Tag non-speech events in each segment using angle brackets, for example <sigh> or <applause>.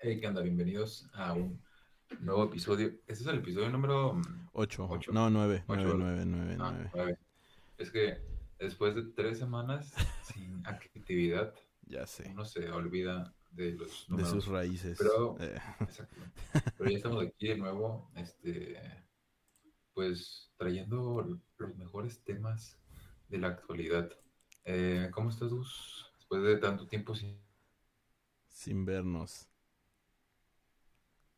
Hey, ¿qué onda? Bienvenidos a un nuevo episodio. Este es el episodio número 8. Ocho. No, 9. Ocho, 9, ¿verdad? 9, 9, ah, 9. nueve. Es que después de tres semanas <laughs> sin actividad, Ya sé. uno se olvida de los De números. sus raíces. Pero- Eh. Pero ya estamos aquí de nuevo, este, pues trayendo los mejores temas de la actualidad. Eh, ¿cómo estás, Gus? Después de tanto tiempo sin... sin vernos.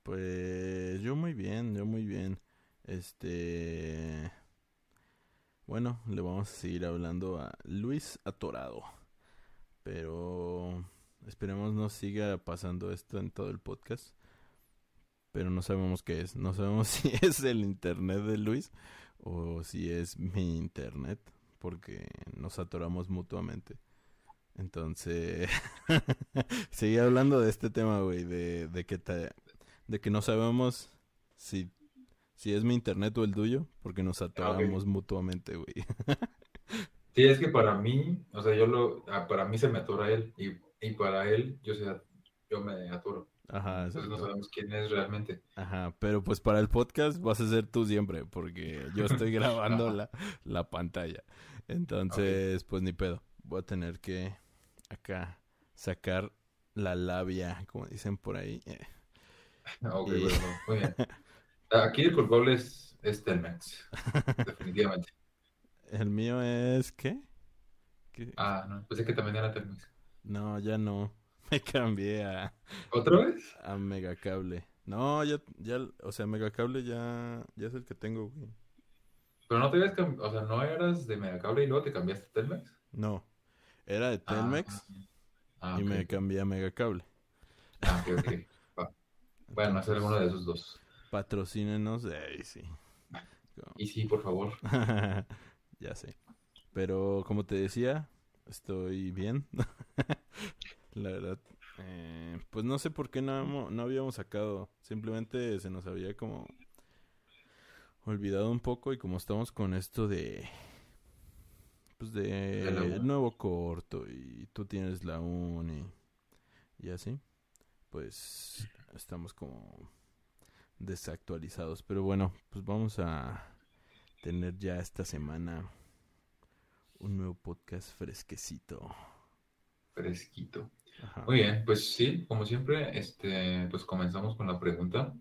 Pues yo muy bien, yo muy bien. Este. Bueno, le vamos a seguir hablando a Luis Atorado. Pero esperemos no siga pasando esto en todo el podcast. Pero no sabemos qué es. No sabemos <laughs> si es el internet de Luis o si es mi internet. Porque nos atoramos mutuamente. Entonces, <laughs> seguí hablando de este tema, güey, de, de que te, de que no sabemos si, si es mi internet o el tuyo, porque nos atoramos mutuamente, güey. <laughs> Sí, es que para mí, o sea, yo lo, ah, para mí se me atora él y, y para él yo, se, yo me atoro. Ajá, Entonces no sabemos quién es realmente. Ajá, pero pues para el podcast vas a ser tú siempre, porque yo estoy <laughs> grabando la, la pantalla. Entonces, pues ni pedo. Voy a tener que acá sacar la labia, como dicen por ahí. Eh, Ok, Y- bueno, muy bien. <laughs> Aquí el culpable es, es Telmex, definitivamente. <laughs> El mío es, ¿qué? ¿Qué? Ah, no, pensé que también era Telmex. No, ya no. <laughs> Me cambié a, ¿Otra vez? a Megacable. No, ya, ya, o sea, Megacable ya, ya es el que tengo, güey. Pero no te habías cam- o sea, no eras de Megacable y luego te cambiaste a Telmex. No, era de Telmex Ah, y me cambié a Megacable. Ah, ok, ok. Bueno, hacer alguno de esos dos. Patrocínenos, ay, sí. Y sí, por favor. <laughs> ya sé. Pero como te decía, estoy bien. <laughs> La verdad, eh, pues no sé por qué no, no habíamos sacado. Simplemente se nos había como olvidado un poco y como estamos con esto de pues de nuevo corto y tú tienes la uni y así, pues estamos como desactualizados. Pero bueno, pues vamos a tener ya esta semana un nuevo podcast fresquecito. Fresquito. Ajá. Muy bien, pues sí, como siempre, este, pues comenzamos con la pregunta.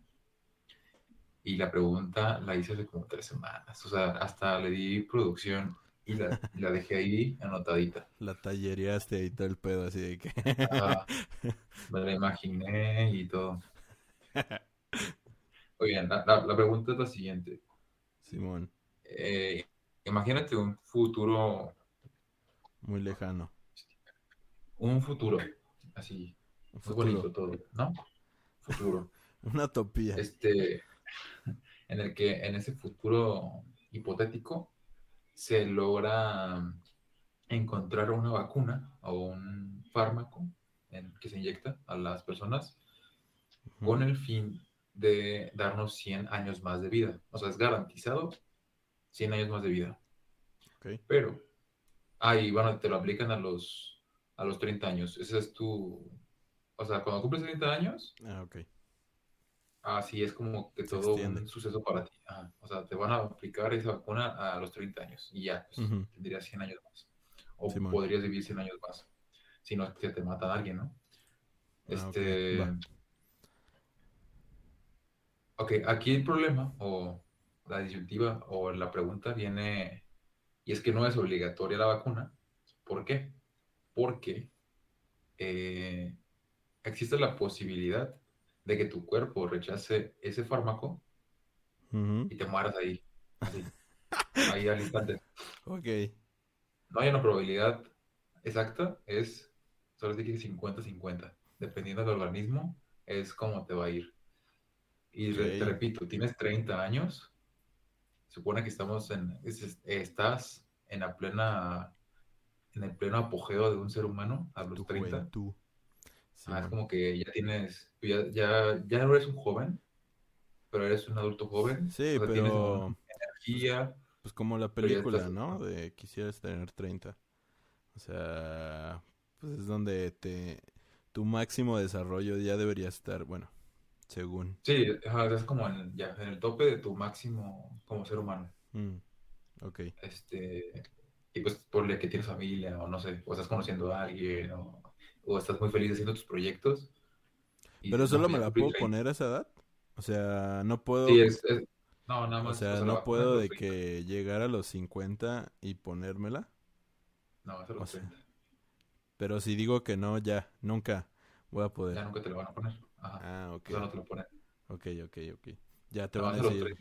Y la pregunta la hice hace como tres semanas. O sea, hasta le di producción y la, dejé ahí anotadita. La tallereaste ahí todo el pedo, así de que... <laughs> Me la imaginé y todo. <laughs> Muy bien, la, la- la pregunta es la siguiente. Simón, Eh, imagínate un futuro, muy lejano. un futuro, así, Un muy bonito todo, ¿no? Futuro. <laughs> una utopía. Este, en el que en ese futuro hipotético se logra encontrar una vacuna o un fármaco en- que se inyecta a las personas con el fin de darnos 100 años más de vida. O sea, es garantizado 100 años más de vida. Pero, ah, y bueno, te lo aplican a los, a los 30 años. Ese es tu, o sea, cuando cumples 30 años, Ah, ok. así es como que Se todo extiende. un suceso para ti. Ajá. O sea, te van a aplicar esa vacuna a los 30 años y ya, pues, Ujú. tendrías 100 años más. O podrías vivir 100 años más. Si no es que te mata alguien, ¿no? Ah, Este. va. Ok, aquí el problema, o la disyuntiva, o la pregunta viene, y es que no es obligatoria la vacuna. ¿Por qué? Porque eh, existe la posibilidad de que tu cuerpo rechace ese fármaco Ujú. y te mueras ahí, así, <laughs> ahí al instante. Ok. No hay una probabilidad exacta, es solo que 50-50. Dependiendo del organismo, es como te va a ir. Y re- te repito, tienes 30 años, supone que estamos en, es- estás en la plena, en el pleno apogeo de un ser humano a los Tu 30. juventud. Ah, es como que ya tienes, ya, ya, ya no eres un joven, pero eres un adulto joven. Sí, o sea, pero energía, pues como la película, estás- ¿no? De quisieras tener 30. O sea, pues es donde te tu máximo desarrollo ya debería estar, bueno, según. Sí, es como en, ya, en el tope de tu máximo como ser humano. Mm, ok. Este, y pues por que tienes familia, o no sé, o estás conociendo a alguien, o, o estás muy feliz haciendo tus proyectos. Pero solo me la puedo poner a esa edad. O sea, no puedo. Sí, es, no, nada más. O sea, no puedo de que llegar a los 50 y ponérmela. No, eso lo sé. Pero si digo que no, ya, nunca voy a poder. Ya nunca te lo van a poner. Ajá. Ah, ok. Eso no te lo ponen. Ok, ok, ok. Ya te van a decir.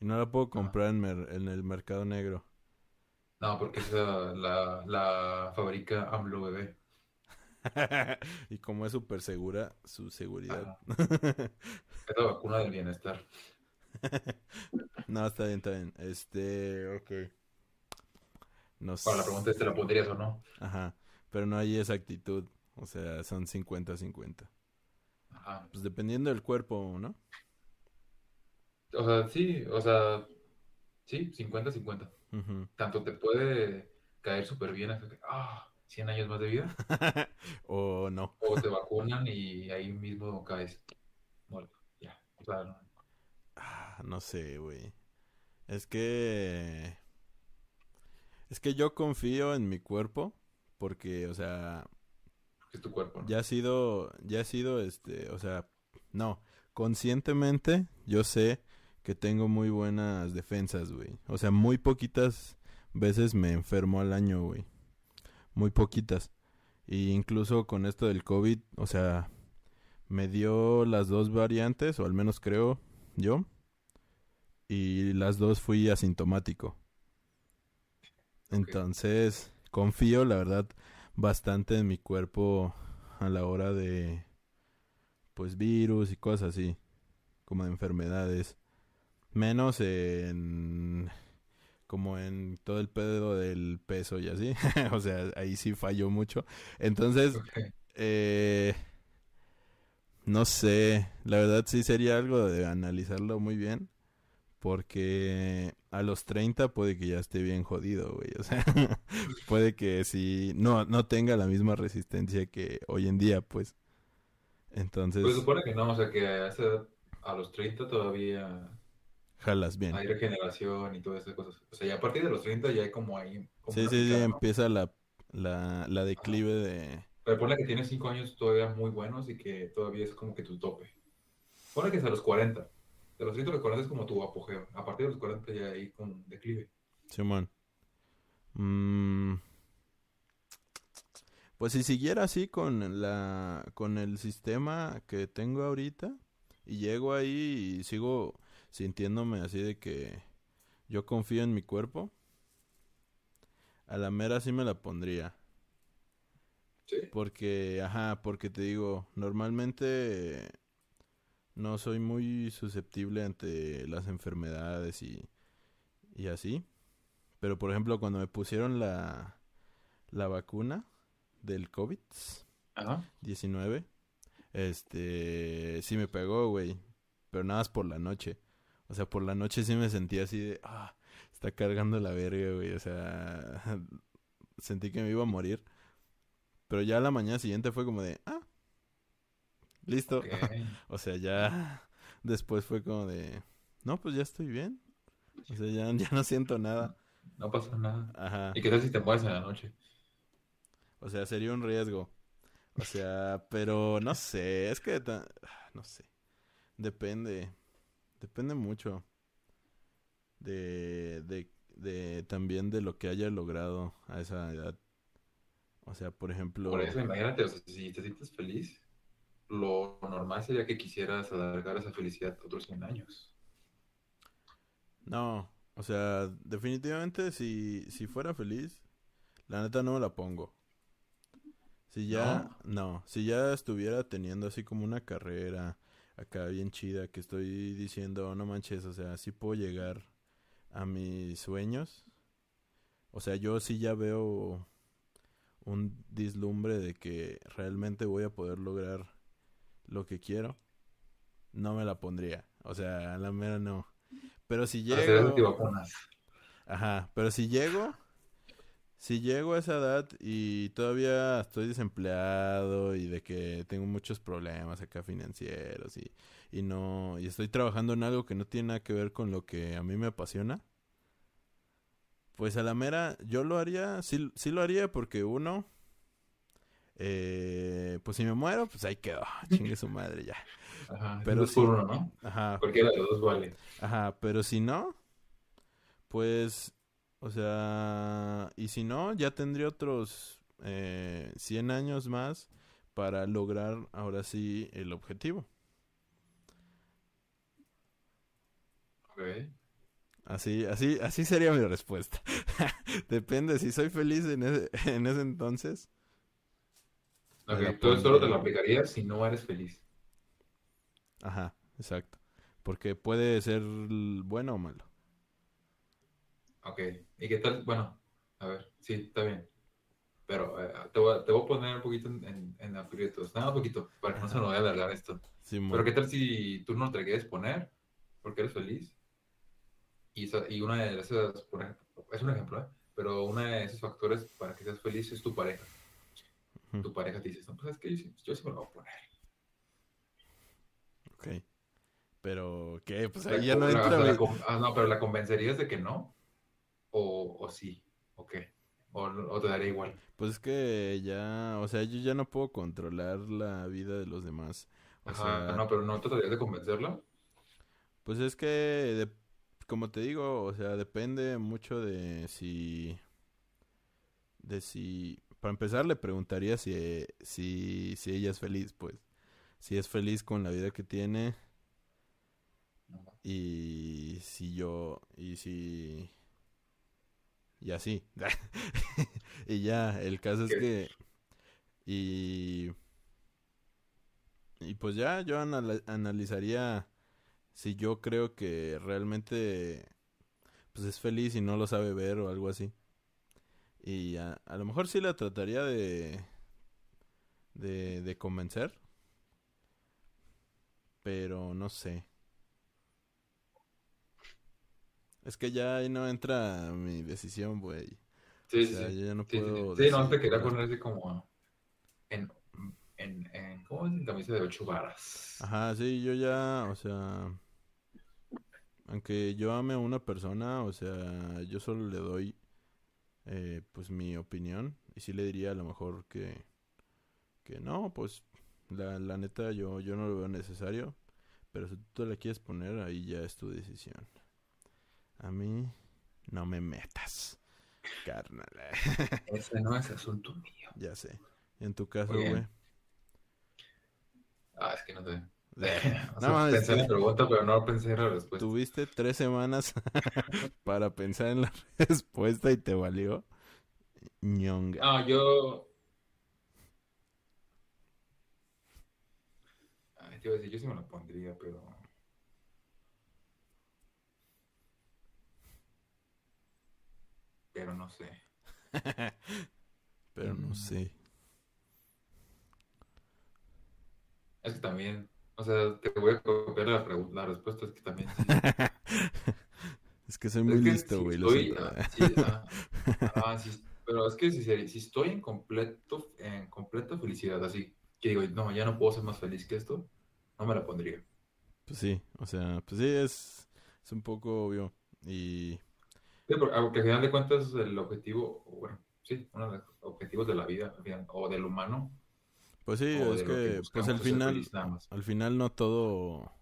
Y no la puedo comprar en, en, el mercado negro. No, porque esa la, la fabrica AMLO Bebé. <laughs> y como es súper segura, su seguridad. <laughs> es la vacuna del bienestar. <laughs> no, está bien, está bien. Este, ok. Para la pregunta es, ¿te la pondrías o no? Ajá, pero no hay esa actitud. O sea, son 50-50. Ajá. Pues dependiendo del cuerpo, ¿no? O sea, sí, o sea, sí, 50-50. Tanto te puede caer súper bien, ah, 100 años más de vida. <laughs> o no. O te vacunan y ahí mismo caes muerto. Ya, o sea, no. Ah, no sé, güey. Es que... Es que yo confío en mi cuerpo porque, o sea... Es tu cuerpo, Ya ha sido, ya ha sido, este, o sea, no, conscientemente yo sé que tengo muy buenas defensas, güey. O sea, muy poquitas veces me enfermo al año, güey. Muy poquitas. Y incluso con esto del COVID, o sea, me dio las dos variantes, o al menos creo yo. Y las dos fui asintomático. Entonces, confío, la verdad, bastante en mi cuerpo a la hora de, pues, virus y cosas así, como de enfermedades. Menos en, como en todo el pedo del peso y así. <laughs> o sea, ahí sí falló mucho. Entonces, eh, no sé, la verdad sí sería algo de analizarlo muy bien. Porque a los 30 puede que ya esté bien jodido, güey. O sea, <laughs> puede que si no, no tenga la misma resistencia que hoy en día, pues. Entonces. Pues supone que no, o sea que a, a los 30 todavía. Jalas bien. Hay regeneración y todas esas cosas. O sea, ya a partir de los 30 ya hay como ahí. sí, sí, sí, empieza la, la, la declive de. Pero pone que tienes 5 años todavía muy buenos y que todavía es como que tu tope. Pone que es a los 40 de los 30 a los 40 es como tu apogeo. A partir de los 40 ya hay con declive. Simón. Mm. Pues si siguiera así con la con el sistema que tengo ahorita y llego ahí y sigo sintiéndome así de que yo confío en mi cuerpo, a la mera sí me la pondría. ¿Sí? Porque, ajá, porque te digo, normalmente no soy muy susceptible ante las enfermedades y, y así. Pero por ejemplo, cuando me pusieron la, la vacuna del COVID-19, este, sí me pegó, güey. Pero nada más por la noche. O sea, por la noche sí me sentía así de, ah, está cargando la verga, güey. O sea, <laughs> sentí que me iba a morir. Pero ya la mañana siguiente fue como de, ah, Listo. <laughs> o sea, ya después fue como de, no, pues ya estoy bien. O sea, ya, ya no siento nada. No pasa nada. Ajá. ¿Y qué tal si te mueres en la noche? O sea, sería un riesgo. O sea, pero no sé, es que no sé. Depende. Depende mucho de, de, de también de lo que haya logrado a esa edad. O sea, por ejemplo. Por eso, imagínate, o sea, si te sientes feliz, lo normal sería que quisieras alargar esa felicidad otros 100 años. No, o sea, definitivamente si, si fuera feliz, la neta no me la pongo. Si ya, no. si ya estuviera teniendo así como una carrera acá bien chida, que estoy diciendo, no manches, o sea, sí puedo llegar a mis sueños. O sea, yo sí ya veo un dislumbre de que realmente voy a poder lograr lo que quiero, no me la pondría. O sea, a la mera no. Pero si llego... Ajá, pero si llego, si llego a esa edad y todavía estoy desempleado y de que tengo muchos problemas acá financieros y, y no y estoy trabajando en algo que no tiene nada que ver con lo que a mí me apasiona, pues a la mera yo lo haría, sí, sí lo haría porque uno, eh, pues si me muero, pues ahí quedó, <laughs> chingue su madre ya. Ajá, Pero por uno, ¿no? Ajá, Cualquiera de los dos vale. Ajá, pero si no, pues, o sea, y si no, ya tendría otros eh, 100 años más para lograr ahora sí el objetivo. Ok. Así, así, así sería mi respuesta. <laughs> Depende, si soy feliz en ese, <laughs> en ese entonces. Ok, Me la tú solo te lo aplicarías si no eres feliz. Ajá, exacto. Porque puede ser bueno o malo. Ok. ¿Y qué tal? Bueno, a ver, sí, está bien. Pero eh, te, voy a, te voy a poner un poquito en, en, en aprietos. Nada, un poquito, para que no se nos vaya a alargar esto. Simón. Pero ¿qué tal si tú no te quieres poner porque eres feliz? Y, esa- y una de esas, por ejemplo, es un ejemplo, ¿eh? Pero una de esos factores para que seas feliz es tu pareja. Tu pareja te dice, no, pues es que yo, sí- yo sí me lo voy a poner. Ok. Pero, ¿qué? Pues ahí ya no entra. la- la ah, no, pero la convencerías de que no, o, o sí, o qué, o, o te daría igual. Pues es que ya, o sea, yo ya no puedo controlar la vida de los demás. O Ajá, sea, no, pero no tratarías de convencerla. pues es que, de- como te digo, o sea, depende mucho de si, de si, para empezar le preguntaría si, si, si ella es feliz, pues, si es feliz con la vida que tiene y si yo, y si, y así. <laughs> y ya, el caso es que, y, y pues ya yo anal- analizaría si yo creo que realmente pues es feliz y no lo sabe ver o algo así. Y a, a lo mejor sí la trataría de, de, de convencer. Pero no sé. Es que ya ahí no entra mi decisión, güey. Sí, O sí, sea, sí. yo ya no Sí, puedo sí. Sí, no, te quería poner así como en, en, en, ¿cómo es? En camisa de ocho varas. Ajá, sí, yo ya, o sea, aunque yo ame a una persona, o sea, yo solo le doy, eh, pues, mi opinión, y sí le diría a lo mejor que, que no, pues, la, la neta, yo, yo no lo veo necesario, pero si tú te la quieres poner, ahí ya es tu decisión. A mí, no me metas, carnal, <laughs> Ese no es asunto mío. ya sé. En tu caso, güey. Ah, es que no sé. <laughs> No <laughs> O sea, mames, pensé en la pregunta, pero no pensé en la respuesta. Tuviste tres semanas para pensar en la respuesta y te valió ñonga. Ah, yo. Ay, te iba a decir, yo sí me lo pondría, pero. Pero no sé. <laughs> Pero no Mm. sé. Es que también. O sea, te voy a copiar la, pregunta, la respuesta. Es que también. sí. <laughs> es que soy Es muy que listo, si güey. estoy- siento. ah, sí, ah, <laughs> ah, sí, pero es que si, si estoy en completo, en completa felicidad, así que digo, no, ya no puedo ser más feliz que esto, no me la pondría. Pues sí, o sea, pues sí, es, es un poco obvio. Y Sí, porque, aunque al final de cuentas el objetivo, bueno, sí, uno de los objetivos de la vida o del humano, pues sí, es que que pues al final, feliz al final no todo,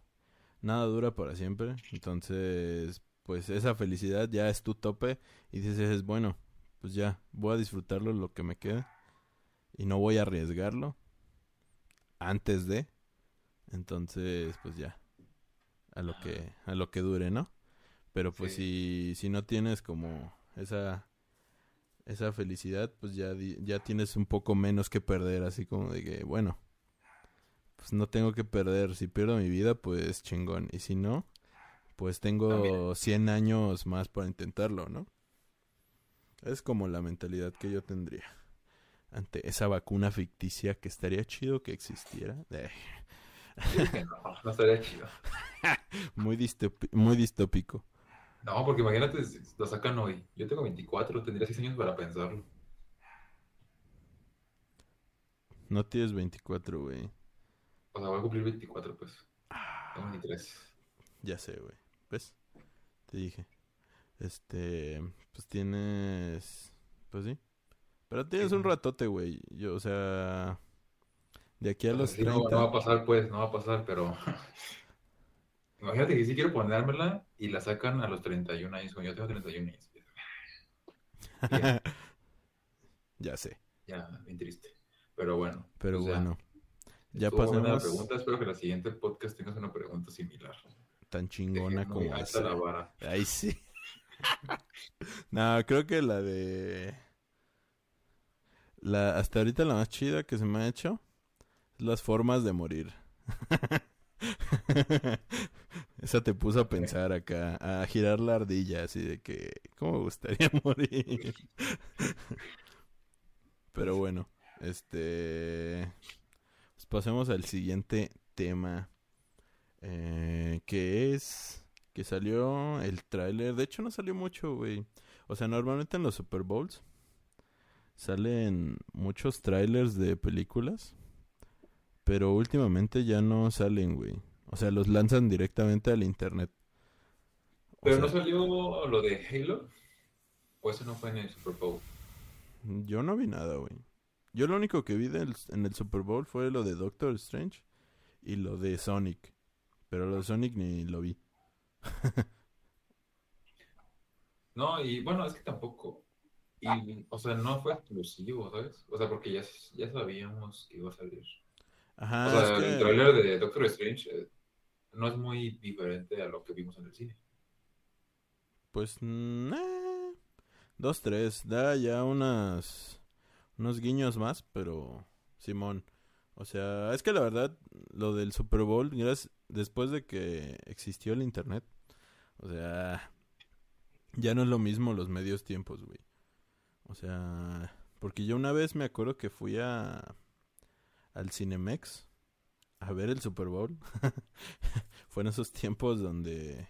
nada dura para siempre. Entonces, pues esa felicidad ya es tu tope y dices, bueno, pues ya, voy a disfrutarlo lo que me quede y no voy a arriesgarlo antes de. Entonces, pues ya, a lo que, a lo que dure, ¿no? Pero pues si, si no tienes como esa, esa felicidad, pues ya, ya tienes un poco menos que perder, así como de que, bueno, pues no tengo que perder. Si pierdo mi vida, pues chingón. Y si no, pues tengo También. 100 años más para intentarlo, ¿no? Es como la mentalidad que yo tendría ante esa vacuna ficticia que estaría chido que existiera. Eh, Sí, no, no estaría chido. <laughs> muy, muy distópico. No, porque imagínate, lo sacan hoy. Yo tengo 24, tendría 6 años para pensarlo. No tienes 24, güey. O sea, voy a cumplir 24, pues. Tengo 23. Ya sé, güey. ¿Ves? Te dije. Este, pues tienes, pues sí. Pero tienes un ratote, güey. Yo, o sea, de aquí a los sí, no, 30. no va a pasar, pues, no va a pasar, pero. Imagínate que sí quiero ponérmela y la sacan a los 31 años. Yo tengo 31 años. Ya, <laughs> ya sé. ya, bien triste. Pero bueno. Pero bueno, ya pasemos pregunta. Espero que la siguiente podcast tengas una pregunta similar. tan Dejé chingona muy como esa. la vara. Ahí sí. <laughs> no, creo que la de... La, hasta ahorita la más chida que se me ha hecho es las formas de morir. <laughs> <laughs> Esa te puso a pensar acá, a girar la ardilla, así de que, ¿cómo me gustaría <laughs> morir? Pero bueno, este... Pues pasemos al siguiente tema, eh, que es que salió el tráiler. De hecho, no salió mucho, güey. O sea, normalmente en los Super Bowls salen muchos trailers de películas, pero últimamente ya no salen, güey. O sea, los lanzan directamente al internet. O Pero sea, no salió lo de Halo. O eso no fue en el Super Bowl. yo no vi nada, güey. Yo lo único que vi del- en el Super Bowl fue lo de Doctor Strange y lo de Sonic. Pero lo de Sonic ni lo vi. <laughs> No, y bueno, es que tampoco. Y, o sea, no fue exclusivo, ¿sabes? O sea, porque ya, ya sabíamos que iba a salir. Ajá, o sea, el tráiler de Doctor Strange eh, no es muy diferente a lo que vimos en el cine. Pues, eh, dos, tres. Da ya unas, unos guiños más, pero Simón. O sea, es que la verdad, lo del Super Bowl, gracias, después de que existió el Internet, o sea, ya no es lo mismo los medios tiempos, güey. O sea, porque yo una vez me acuerdo que fui a al Cinemex a ver el Super Bowl. <laughs> Fue en esos tiempos donde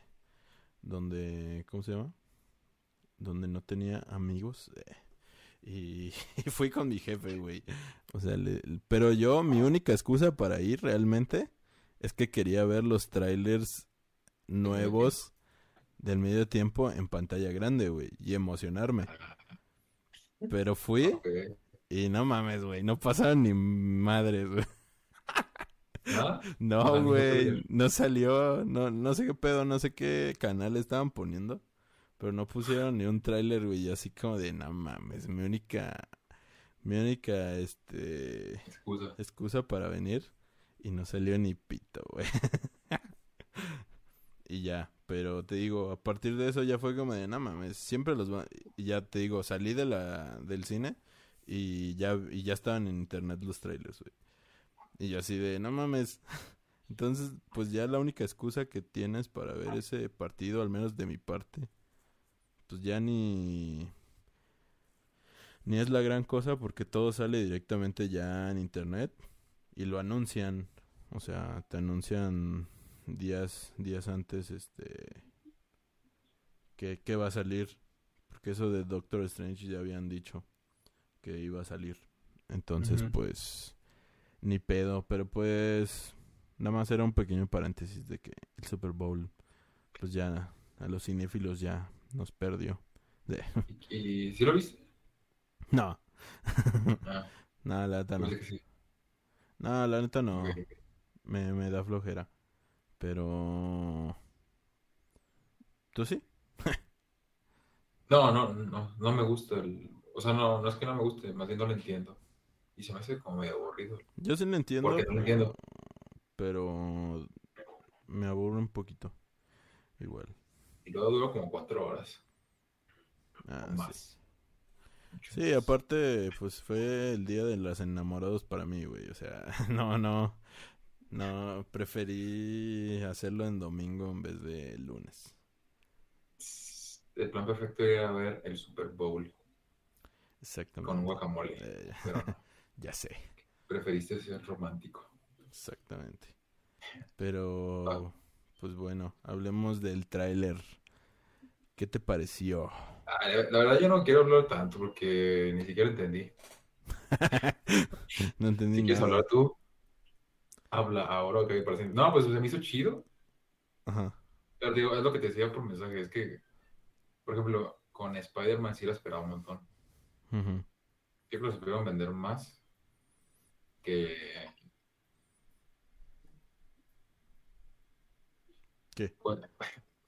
donde ¿cómo se llama? Donde no tenía amigos eh, y, <laughs> y fui con mi jefe, güey. O sea, le- pero yo mi única excusa para ir realmente es que quería ver los trailers nuevos del medio tiempo en pantalla grande, güey, y emocionarme. <laughs> Pero fui. Y no mames, güey, no pasaron ni madres, güey. No, no güey, no salió, no, no sé qué pedo, no sé qué canal estaban poniendo, pero no pusieron ni un tráiler, güey, y así como de, no mames, mi única, mi única, este, Excusa. excusa para venir y no salió ni pito, güey. <laughs> y ya, pero te digo, a partir de eso ya fue como de, no mames, siempre los va... Y ya te digo, salí de la, del cine y ya, y ya estaban en internet los trailers, güey. Y yo así de, no mames. <laughs> Entonces, pues ya la única excusa que tienes para ver ese partido, al menos de mi parte, pues ya ni... Ni es la gran cosa porque todo sale directamente ya en internet y lo anuncian. O sea, te anuncian días, días antes, este... Que, que va a salir. Porque eso de Doctor Strange ya habían dicho que iba a salir. Entonces, pues ni pedo, pero pues nada más era un pequeño paréntesis de que el Super Bowl pues ya a los cinéfilos ya nos perdió. De... <laughs> ¿Y, y sí lo viste? No. Ah, <laughs> no, la neta no. que sí. No, la neta no. Me, me da flojera. Pero... ¿Tú sí? <laughs> No, no, no, no me gusta el... O sea, no, no es que no me guste, más bien no lo entiendo. Y se me hace como medio aburrido. Yo sí lo entiendo. ¿Por qué no lo entiendo? Pero me aburre un poquito. Igual. Y luego duró como cuatro horas Ah, o más. Sí, aparte, pues fue el día de los enamorados para mí, güey. O sea, <laughs> no, no. No, preferí hacerlo en domingo en vez de lunes. El plan perfecto era ver el Super Bowl Exactamente. con guacamole. Eh, Pero no, <laughs> ya sé, preferiste ser romántico. exactamente. Pero, pues bueno, hablemos del tráiler. ¿Qué te pareció? Ah, la verdad yo no quiero hablar tanto porque ni siquiera entendí. <laughs> no entendí si quieres hablar tú, habla ahora que parece. No, pues se me hizo chido. Ajá. Pero digo, es lo que te decía por mensaje, es que, por ejemplo, con Spider-Man sí la esperaba un montón. Yo creo que se pudieron vender más que... ¿Qué?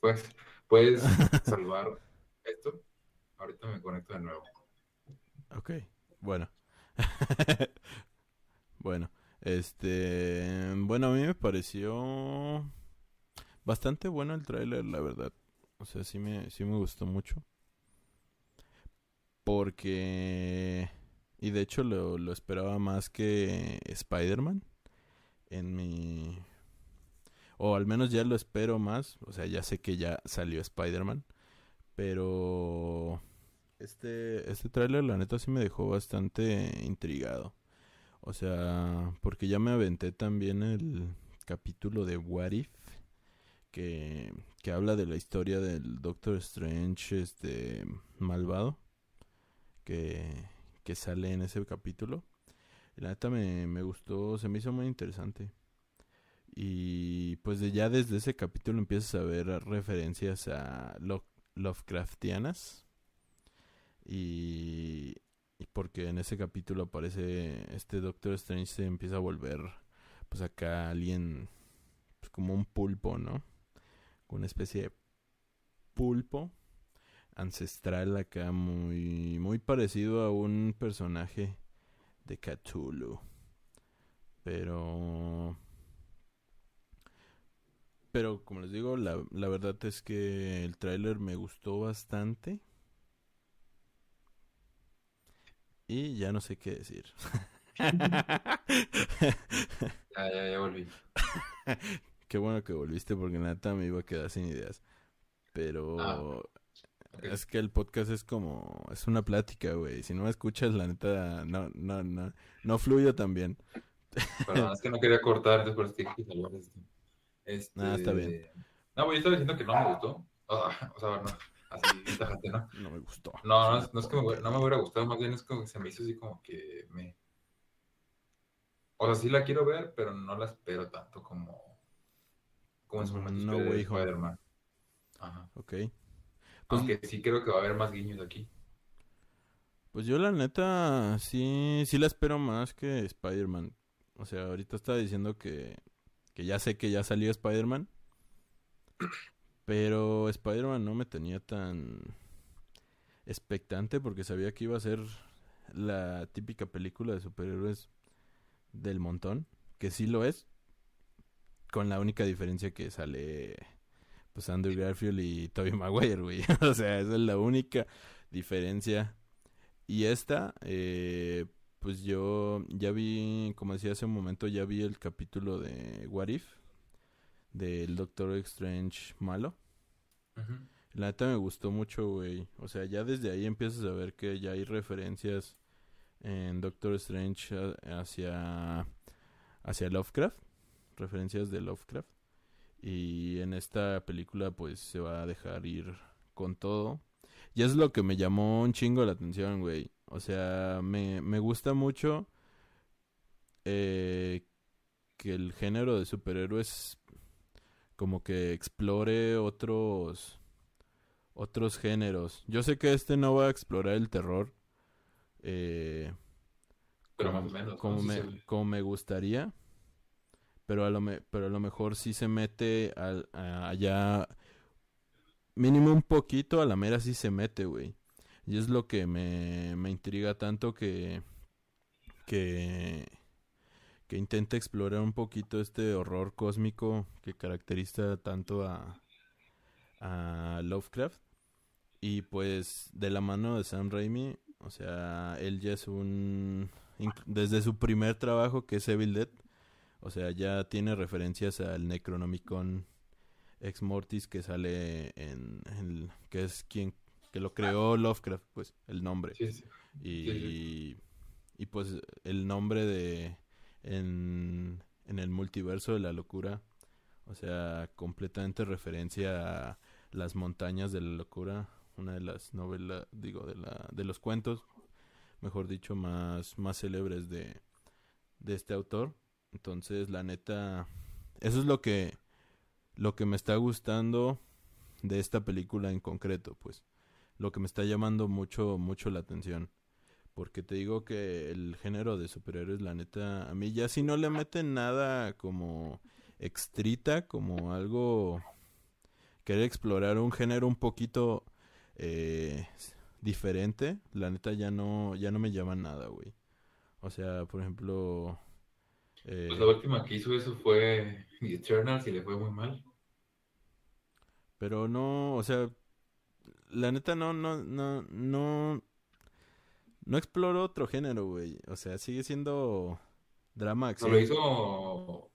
Pues, puedes <laughs> salvar esto. Ahorita me conecto de nuevo. Ok, bueno. <laughs> bueno, este... Bueno, a mí me pareció bastante bueno el tráiler, la verdad. O sea, sí me, sí me gustó mucho. Porque... Y de hecho lo, lo esperaba más que Spider-Man. En mi... O al menos ya lo espero más. O sea, ya sé que ya salió Spider-Man. Pero... Este, este tráiler la neta sí me dejó bastante intrigado. O sea, porque ya me aventé también el capítulo de What If. Que, que habla de la historia del Doctor Strange este malvado que, sale en ese capítulo. La neta me, me gustó, se me hizo muy interesante. Y pues ya desde ese capítulo empiezas a ver referencias a Lovecraftianas. Y, y porque en ese capítulo aparece este Doctor Strange se empieza a volver pues acá alguien pues, como un pulpo, ¿no? Una especie de pulpo ancestral acá, muy, muy parecido a un personaje de Cthulhu. Pero... Pero como les digo, la, la verdad es que el tráiler me gustó bastante. Y ya no sé qué decir. <laughs> ya, ya, ya volví. <laughs> qué bueno que volviste porque nada me iba a quedar sin ideas. Pero ah. Es que el podcast es como, es una plática, güey. Si no me escuchas, la neta, no, no, no, no fluyo tan bien. Perdón, es que no quería cortar, eso que salvar esto. Este... Ah, está bien. No, güey, yo estaba diciendo que no me gustó. Ah, o sea, no, así, tajante, ¿no? No me gustó. No, no, no es que me, no me hubiera gustado, más bien es como que se me hizo así como que me... O sea, sí la quiero ver, pero no la espero tanto como... Como en su momento no, güey, Spider-Man. Ajá. Ok. Pues, Aunque sí creo que va a haber más guiños aquí. Pues yo la neta sí, sí la espero más que Spider-Man. O sea, ahorita estaba diciendo que, que ya sé que ya salió Spider-Man. Pero Spider-Man no me tenía tan expectante porque sabía que iba a ser la típica película de superhéroes del montón. Que sí lo es. Con la única diferencia que sale pues Andrew Garfield y <laughs> Tobey Maguire, güey. <laughs> o sea, esa es la única diferencia. Y esta, eh, pues yo ya vi, como decía hace un momento, ya vi el capítulo de What If, del Doctor Strange malo. La neta me gustó mucho, güey. O sea, ya desde ahí empiezas a ver que ya hay referencias en Doctor Strange hacia, hacia Lovecraft. Referencias de Lovecraft. Y en esta película pues se va a dejar ir con todo. Y es lo que me llamó un chingo la atención, güey. O sea, me, me gusta mucho eh, que el género de superhéroes como que explore otros otros géneros. Yo sé que este no va a explorar el terror. Eh, Pero más o menos. Como, me, como me gustaría pero a lo, pero a lo mejor sí se mete al, allá, mínimo un poquito, a la mera sí se mete, güey. Y es lo que me, me intriga tanto que, que, que intenta explorar un poquito este horror cósmico que caracteriza tanto a, a Lovecraft. Y pues de la mano de Sam Raimi, o sea, él ya es un... Desde su primer trabajo que es Evil Dead, o sea, ya tiene referencias al Necronomicon Ex Mortis que sale en, que es quien que lo creó Lovecraft, pues el nombre. Y, y pues el nombre de en, en el multiverso de la locura, o sea, completamente referencia Las montañas de la locura, una de las novelas, digo, de, la, de los cuentos, mejor dicho, más, más célebres de, de este autor. Entonces, la neta, eso es lo que, lo que me está gustando de esta película en concreto, pues. Lo que me está llamando mucho, mucho la atención. Porque te digo que el género de superhéroes, la neta, a mí ya si no le meten nada como extrita, como algo... Querer explorar un género un poquito eh, diferente, la neta ya no, ya no me llama nada, güey. O sea, por ejemplo... Eh, pues la última que hizo eso fue Eternals y le fue muy mal. Pero no, o sea, la neta no, no, no, no, no exploró otro género, güey. O sea, sigue siendo drama acción. lo hizo,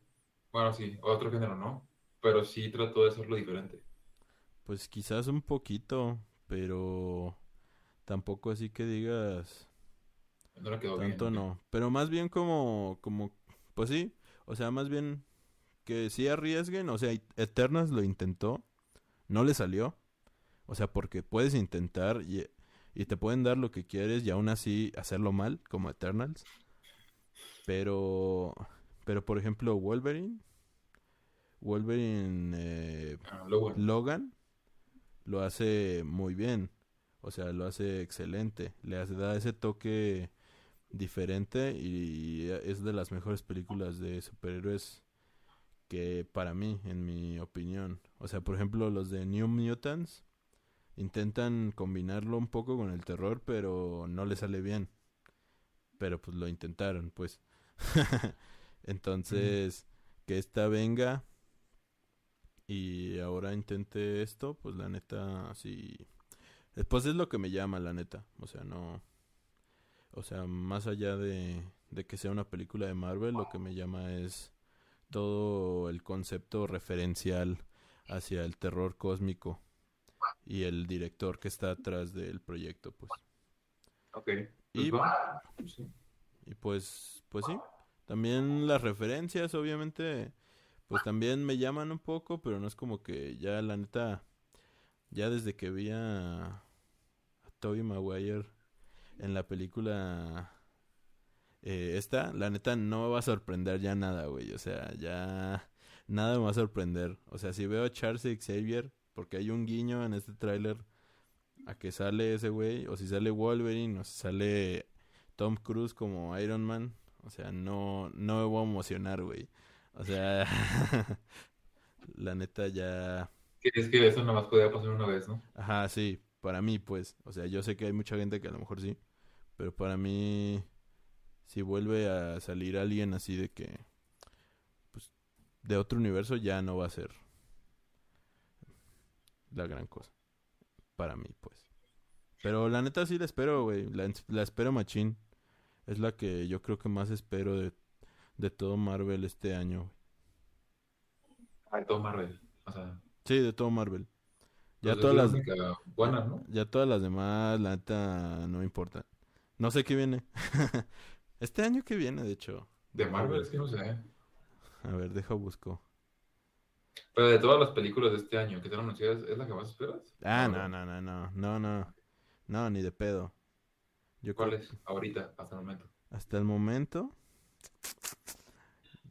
bueno, sí, otro género, ¿no? Pero sí trató de hacerlo diferente. Pues quizás un poquito, pero tampoco así que digas. No le quedó tanto no. Pero más bien como, como, pues sí, o sea, más bien que sí arriesguen. O sea, Eternas lo intentó, no le salió. O sea, porque puedes intentar y y te pueden dar lo que quieres y aún así hacerlo mal, como Eternals. Pero, pero por ejemplo, Wolverine, Wolverine eh, ah, Logan. lo hace muy bien. O sea, lo hace excelente. Le hace, da ese toque diferente y es de las mejores películas de superhéroes que para mí, en mi opinión. O sea, por ejemplo, los de New Mutants intentan combinarlo un poco con el terror, pero no le sale bien. Pero pues lo intentaron, pues. <laughs> Entonces, que esta venga y ahora intente esto, pues la neta, sí. Después es lo que me llama, la neta. O sea, no. O sea, más allá de, de que sea una película de Marvel, lo que me llama es todo el concepto referencial hacia el terror cósmico y el director que está atrás del proyecto, pues. Ok. Pues y, pues, y pues, pues sí. También las referencias, obviamente, pues también me llaman un poco, pero no es como que ya la neta, ya desde que vi a, a Tobey Maguire en la película eh, esta, la neta no me va a sorprender ya nada, güey. O sea, ya nada me va a sorprender. O sea, si veo a Charles Xavier porque hay un guiño en este tráiler a que sale ese güey, o si sale Wolverine, o si sale Tom Cruise como Iron Man. O sea, no, no me voy a emocionar, güey. O sea, <laughs> la neta ya... Es que eso nada más podía pasar una vez, ¿no? Ajá, sí, para mí, pues. O sea, yo sé que hay mucha gente que a lo mejor sí, pero para mí, si vuelve a salir alguien así de que, pues, de otro universo, ya no va a ser la gran cosa. Para mí, pues. Pero la neta sí la espero, güey. La, espero machín. Es la que yo creo que más espero de, de todo Marvel este año, güey. Ah, de todo Marvel. O sea. Sí, de todo Marvel. Ya pues todas las buenas, ¿no? Ya todas las demás, la neta, no importa. No sé qué viene. <laughs> este año que viene, de hecho. De Marvel, es que no sé. A ver, deja busco. Pero de todas las películas de este año que te anunciadas, ¿es la que más esperas? Ah, no, no, no, no, no, no, no, ni de pedo. Yo ¿Cuál es ahorita, hasta el momento? Hasta el momento,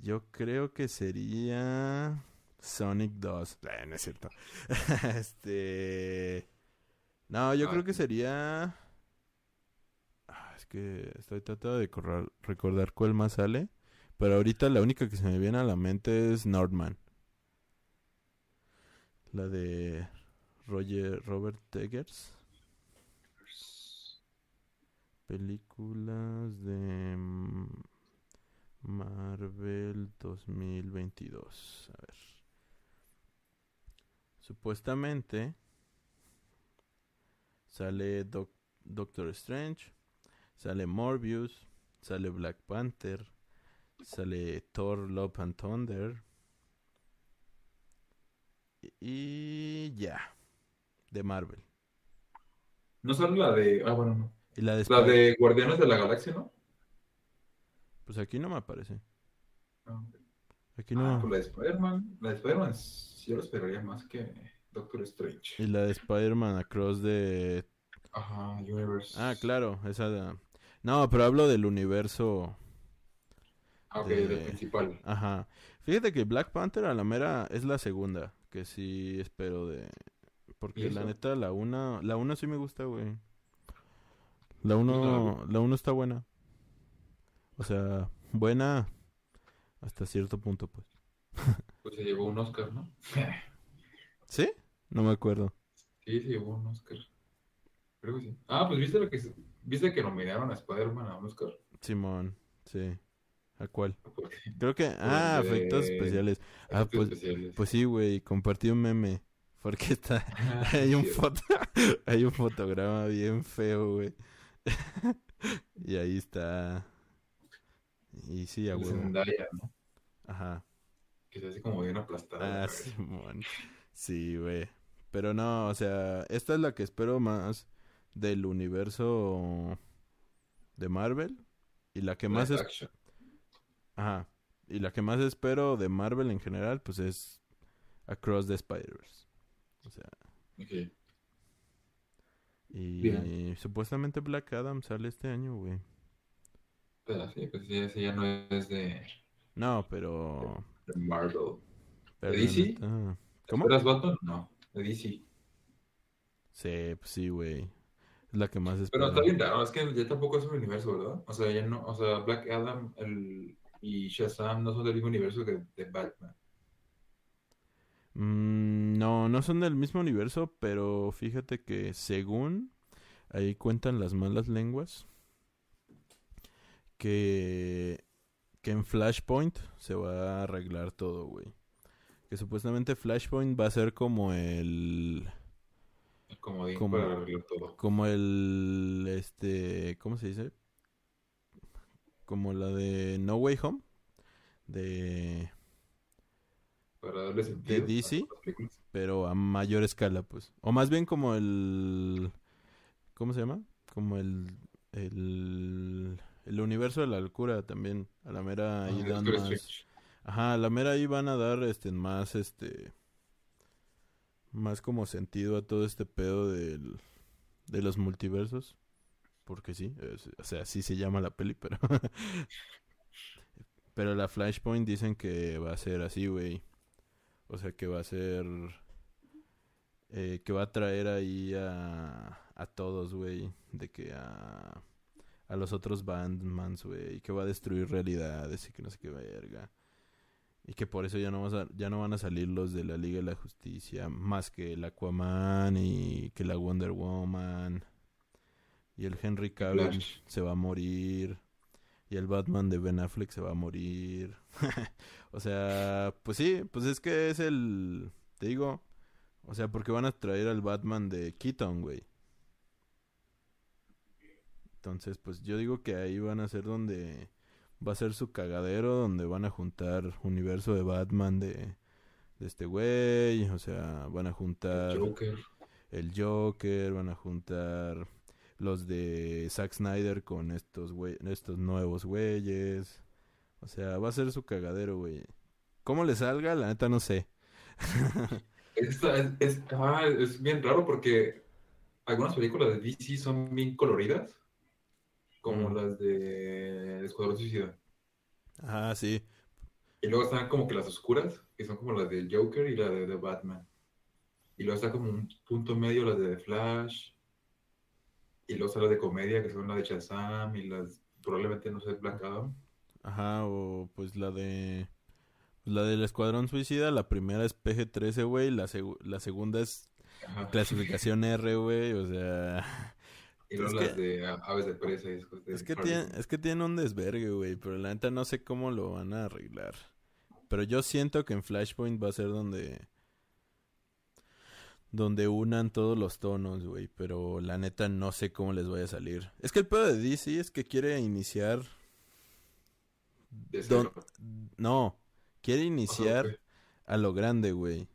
yo creo que sería Sonic 2. Eh, no es cierto. <laughs> este, no, yo ah, creo que sería. Que estoy tratando de recordar cuál más sale. Pero ahorita la única que se me viene a la mente es Nordman. La de Roger Robert Eggers. Películas de Marvel 2022. A ver. Supuestamente sale Doctor Strange, sale Morbius, sale Black Panther, sale Thor Love and Thunder, y ya. De Marvel. No solo la de. Ah, bueno, no. ¿Y la de, la de Guardianes de la Galaxia, ¿no? Pues aquí no me aparece. Ah, aquí no. Ah, pues la de Spider-Man. La de Spider-Man, yo lo esperaría más que. Doctor Strange. Y la de Spider-Man Across de... Ajá, Universe. Ah, claro, esa... No, pero hablo del universo... Ah, ok, de- del principal. Ajá. Fíjate que Black Panther a la mera es la segunda, que sí espero de... ¿Y Porque la neta, la una, la una sí me gusta, güey. La uno, la uno está buena. O sea, buena hasta cierto punto, pues. <laughs> Pues se llevó un Oscar, ¿no? ¿Sí? No me acuerdo. Sí, se llevó un Oscar. Creo que sí. Ah, pues viste lo que viste que nominaron a Spider-Man a un Oscar. Simón, sí. ¿A cuál? Porque- Creo que... Ah, de- efectos especiales. Ah, efectos pues, especiales. pues sí, güey. Compartí un meme. Porque está... <laughs> Ah, Hay un, foto... <laughs> Hay un fotograma bien feo, güey. <laughs> y ahí está... Y sí, a huevo. Zendaya, ¿no? Aja. Que se hace como bien aplastada. la Ah. Simón. Sí, güey. Pero no, o sea, esta es la que espero más del universo de Marvel. Y la que más es... Ajá. Y la que más espero de Marvel en general, pues es Across the Spider-Verse. O sea, Ok. y Bien. supuestamente Black Adam sale este año, güey. Pero sí, pues sí, ese ya no es de, No, pero... de Marvel. pero ¿De DC? neta- ¿Cómo? ¿Esperas Batman? No, de DC. Sí, pues sí, güey. Es la que más Pero espero. está bien raro, es que ya tampoco es un universo, ¿verdad? O sea, ya no, o sea, Black Adam el, y Shazam no son del mismo universo que de Batman. Mm, no, no son del mismo universo, pero fíjate que según ahí cuentan las malas lenguas que que en Flashpoint se va a arreglar todo, güey. Que supuestamente Flashpoint va a ser como el Como- para arreglar todo. como el este, ¿cómo se dice? Como la de No Way Home de Para darle sentido. a DC? pero a mayor escala, pues. O más bien como el... ¿Cómo se llama? Como el... El, el universo de la locura también. A la mera ahí Ah, dan más... Strange. Ajá, a la mera ahí van a dar este más este... Más como sentido a todo este pedo del, de los multiversos. Porque sí, o sea, sí se llama la peli, pero... <laughs> pero la Flashpoint dicen que va a ser así, güey. O sea, que va a ser... eh, que va a traer ahí a, a todos, güey. De que a... A los otros Bandmans, güey. Que va a destruir realidades y que no sé qué verga. Y que por eso ya no, vas a- ya no van a salir los de la Liga de la Justicia. Más que el Aquaman y que la Wonder Woman. Y el Henry Cavill Flash. se va a morir. Y el Batman de Ben Affleck se va a morir. <laughs> o sea, pues sí, pues es que es el... Te digo. O sea, porque van a traer al Batman de Keaton, güey. Entonces, pues yo digo que ahí van a ser donde va a ser su cagadero, donde van a juntar universo de Batman de, de este güey, o sea, van a juntar Joker. el Joker, van a juntar los de Zack Snyder con estos güey, estos nuevos güeyes. O sea, va a ser su cagadero, güey. ¿Cómo le salga? La neta no sé. <laughs> Esta- es, es- ah, es bien raro porque algunas películas de DC son bien coloridas, como Mm. las de Escuadrón Suicida. Ah, sí. Y luego están como que las oscuras, que son como las del Joker y la de, de Batman. Y luego está como un punto medio las de The Flash. Y luego están las de comedia, que son las de Shazam y las, probablemente, no sé, Black Adam. Ajá, o pues la de... la del Escuadrón Suicida, la primera es PG-13, güey, la, segu- la segunda es Ajá. clasificación R, güey, o sea... Y es las de a- Aves de Presa y cosas de Es que, tiene, es que tiene un desvergue, güey, pero la neta no sé cómo lo van a arreglar. Pero yo siento que en Flashpoint va a ser donde... Donde unan todos los tonos, güey, pero la neta no sé cómo les vaya a salir. Es que el pedo de DC es que quiere iniciar... De don-. No, quiere iniciar a lo grande, güey.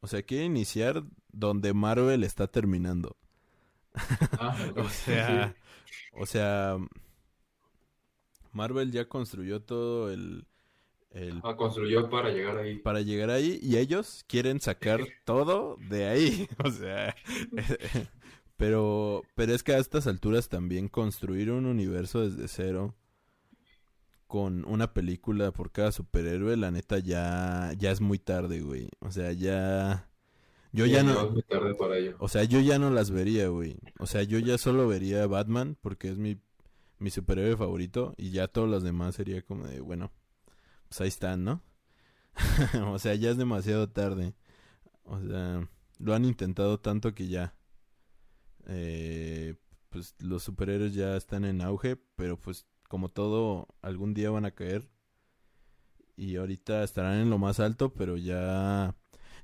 O sea, quiere iniciar donde Marvel está terminando. Ah. <laughs> O sea, o sea, Marvel ya construyó todo el, el Ah, construyó para llegar ahí. para llegar ahí y ellos quieren sacar <laughs> todo de ahí, <laughs> o sea, pero pero es que a estas alturas también construir un universo desde cero con una película por cada superhéroe, la neta ya ya es muy tarde, güey. O sea, ya yo Sí, ya no, no es muy tarde para ello. o sea, yo ya no las vería, güey. O sea, yo ya solo vería Batman porque es mi, mi superhéroe favorito y ya todos los demás sería como de, bueno, pues ahí están, ¿no? <laughs> o sea, ya es demasiado tarde. O sea, lo han intentado tanto que ya. eh, pues los superhéroes ya están en auge, pero pues como todo, algún día van a caer. Y ahorita estarán en lo más alto, pero ya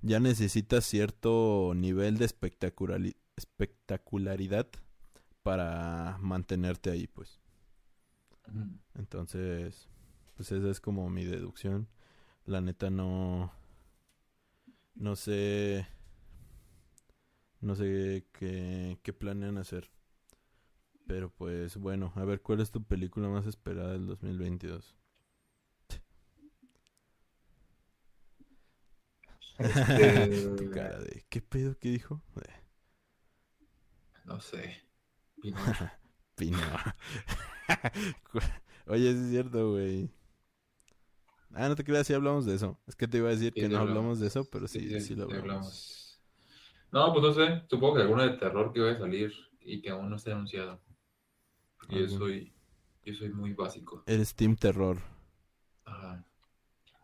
ya necesitas cierto nivel de espectaculari- espectacularidad para mantenerte ahí, pues. Ujú. Entonces, pues esa es como mi deducción. La neta no no sé no sé qué, qué planean hacer. Pero pues bueno, a ver, ¿cuál es tu película más esperada del 2022? Este, <laughs> Tu cara de, ¿qué pedo? ¿Qué dijo? No sé. Pinocho. Pino. <laughs> <laughs> Oye, es cierto, güey. Ah, no te creas, sí hablamos de eso. Es que te iba a decir Sí, que no hablamos. hablamos de eso, pero sí, sí, lo hablamos. No, pues no sé. Supongo que alguna de terror que vaya a salir y que aún no esté anunciado. Porque yo Algún- soy, yo soy muy básico. Eres Team Terror. Ajá.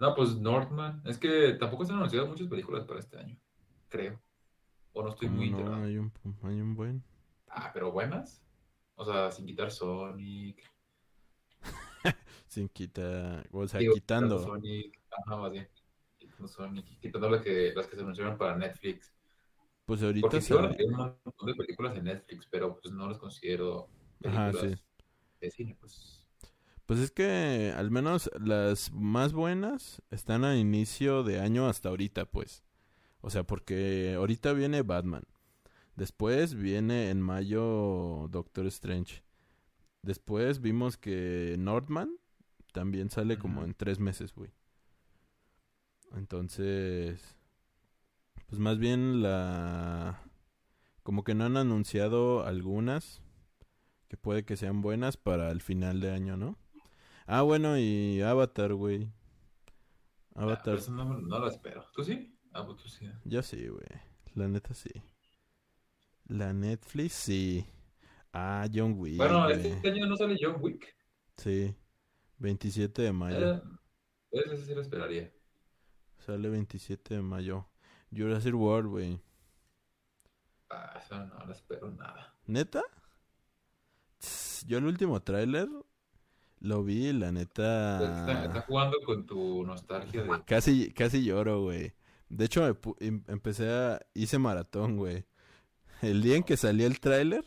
No, pues Northman. Es que tampoco se han anunciado muchas películas para este año. Creo. O no estoy ¿Cómo muy no? enterado. Hay un, hay un buen. Ah, pero buenas. O sea, sin quitar Sonic. <laughs> Sin quitar. O sea, Digo, quitando. Sonic. Ajá, más bien. Quitando Sonic. Quitando las que, las que se anunciaron para Netflix. Pues ahorita Porque sí salir un montón de películas en Netflix, pero pues no las considero Ajá, películas sí. de cine, pues. Pues es que al menos las más buenas están a inicio de año hasta ahorita, pues. O sea, porque ahorita viene Batman. Después viene en mayo Doctor Strange. Después vimos que Northman también sale como en tres meses, güey. Entonces, pues más bien la... Como que no han anunciado algunas que puede que sean buenas para el final de año, ¿no? Ah, bueno, y Avatar, güey. Ah, Avatar, eso no, no lo espero. ¿Tú sí? Ah, pues tú sí. yo sí, güey. La neta sí. La Netflix sí. Ah, John Wick, Bueno, güey. este año no sale John Wick. Sí. 27 de mayo. Eh, ese sí lo esperaría. Sale 27 de mayo. Jurassic World, güey. Ah, eso no lo espero nada. ¿Neta? Yo el último tráiler lo vi, la Está, está neta... jugando con tu nostalgia de... Casi, casi lloro, güey. De hecho, em- empecé a... Hice maratón, güey. El día en que salió el tráiler,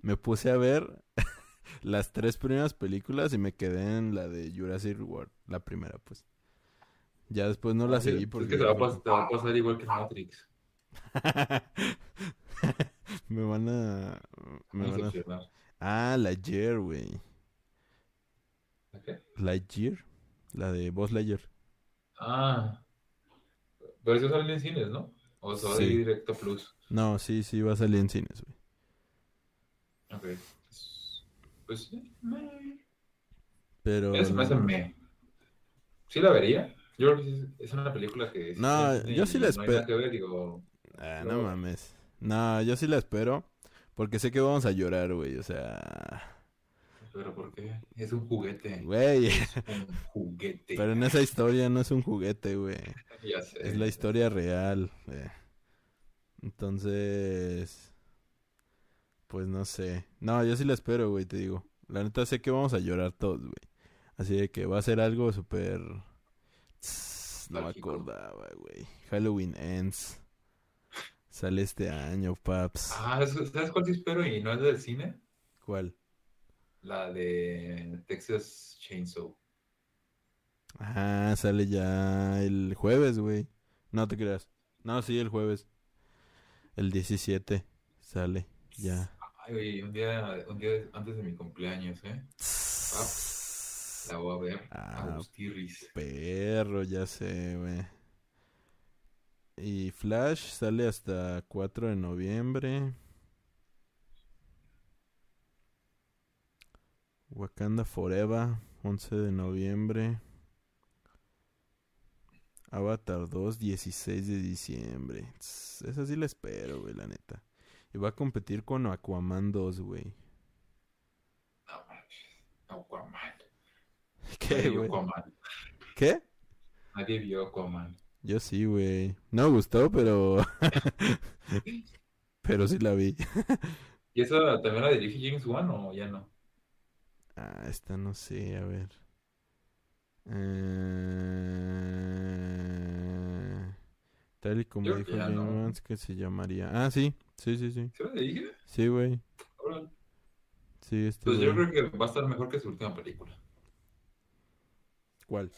me puse a ver <laughs> las tres primeras películas y me quedé en la de Jurassic World, la primera, pues. Ya después no la Sí, seguí es porque... que te va, a pas- te va a pasar igual que Matrix. <laughs> me van a... Me van a... Ah, Lightyear, güey. ¿La qué? Lightyear. La de Buzz Lightyear. Ah. Pero eso sale en cines, ¿no? O a Sí. ir directo Plus. No, sí, sí, va a salir en cines, güey. Ok. Pues, sí, me... Pero... Eso me hace me. ¿Sí la vería? Yo creo que es una película que... No, yo sí la No espero. que ver, digo... Ah, No. mames. No, yo sí la espero. Porque sé que vamos a llorar, güey. O sea... ¿Pero por qué? Es un juguete. Güey. Es un juguete. Pero en esa historia no es un juguete, güey. <laughs> Ya sé. Es la historia real. güey. Entonces... Pues no sé. No, yo sí la espero, güey, te digo. La neta sé que vamos a llorar todos, güey. Así de que va a ser algo súper... No me acordaba, güey. Halloween Ends. Sale este año, paps. Ah, ¿sabes sabes cuál sí espero y no es del cine? ¿Cuál? La de Texas Chainsaw. Ah, sale ya el jueves, güey. No te creas. No, sí, el jueves. El 17 sale ya. Ay, güey, un día, un día antes de mi cumpleaños, ¿eh? La voy a ver. Ah. Perro, ya sé, güey. Y Flash sale hasta 4 de noviembre. Wakanda Forever, 11 de noviembre. Avatar 2, 16 de diciembre. Esa sí la espero, güey, la neta. Y va a competir con Aquaman 2, güey. No manches. Aquaman. <laughs> ¿Qué, güey? Aquaman. ¿Qué? Nadie vio Aquaman. Yo sí, güey. No me gustó, pero... <laughs> <laughs> pero sí la vi. ¿Y esa también la dirige James Wan o ya no? Ah, esta no sé, a ver. Eh... Tal y como Yo dijo James no. Que se llamaría... Ah, sí, sí, sí, sí. ¿Se la dirige? Sí, güey. Sí, este Pues yo creo que va a estar mejor que su última película. ¿Cuál?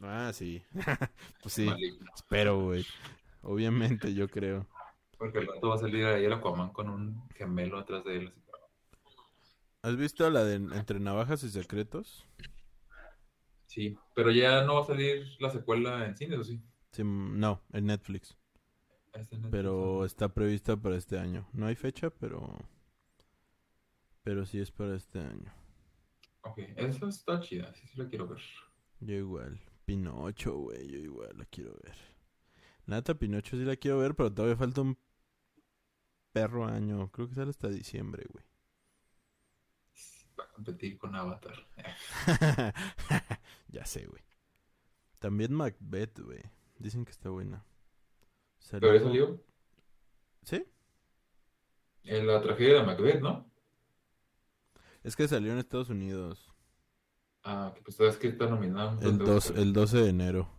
Ah, sí. <laughs> pues sí, Maligno. espero, güey. Obviamente, yo creo. Porque el rato va a salir ahí el Aquaman con un gemelo atrás de él. así. ¿Has visto la de Entre Navajas y Secretos? Sí, pero ya no va a salir la secuela en cines, ¿o sí? Sí, no, en Netflix. En Netflix, Pero está prevista para este año. No hay fecha, pero... Pero sí es para este año. Ok, esa está chida, sí, sí la quiero ver. Yo igual. Pinocho, güey, yo igual la quiero ver. Nata, Pinocho sí la quiero ver, pero todavía falta un perro año. Creo que sale hasta diciembre, güey. Competir con Avatar. <laughs> ya sé, güey. También Macbeth, güey. Dicen que está buena. Pero ya salió ¿Sí? en la tragedia de Macbeth, ¿no? Es que salió en Estados Unidos. Ah, que pues sabes que está un El, dos, el 12 de enero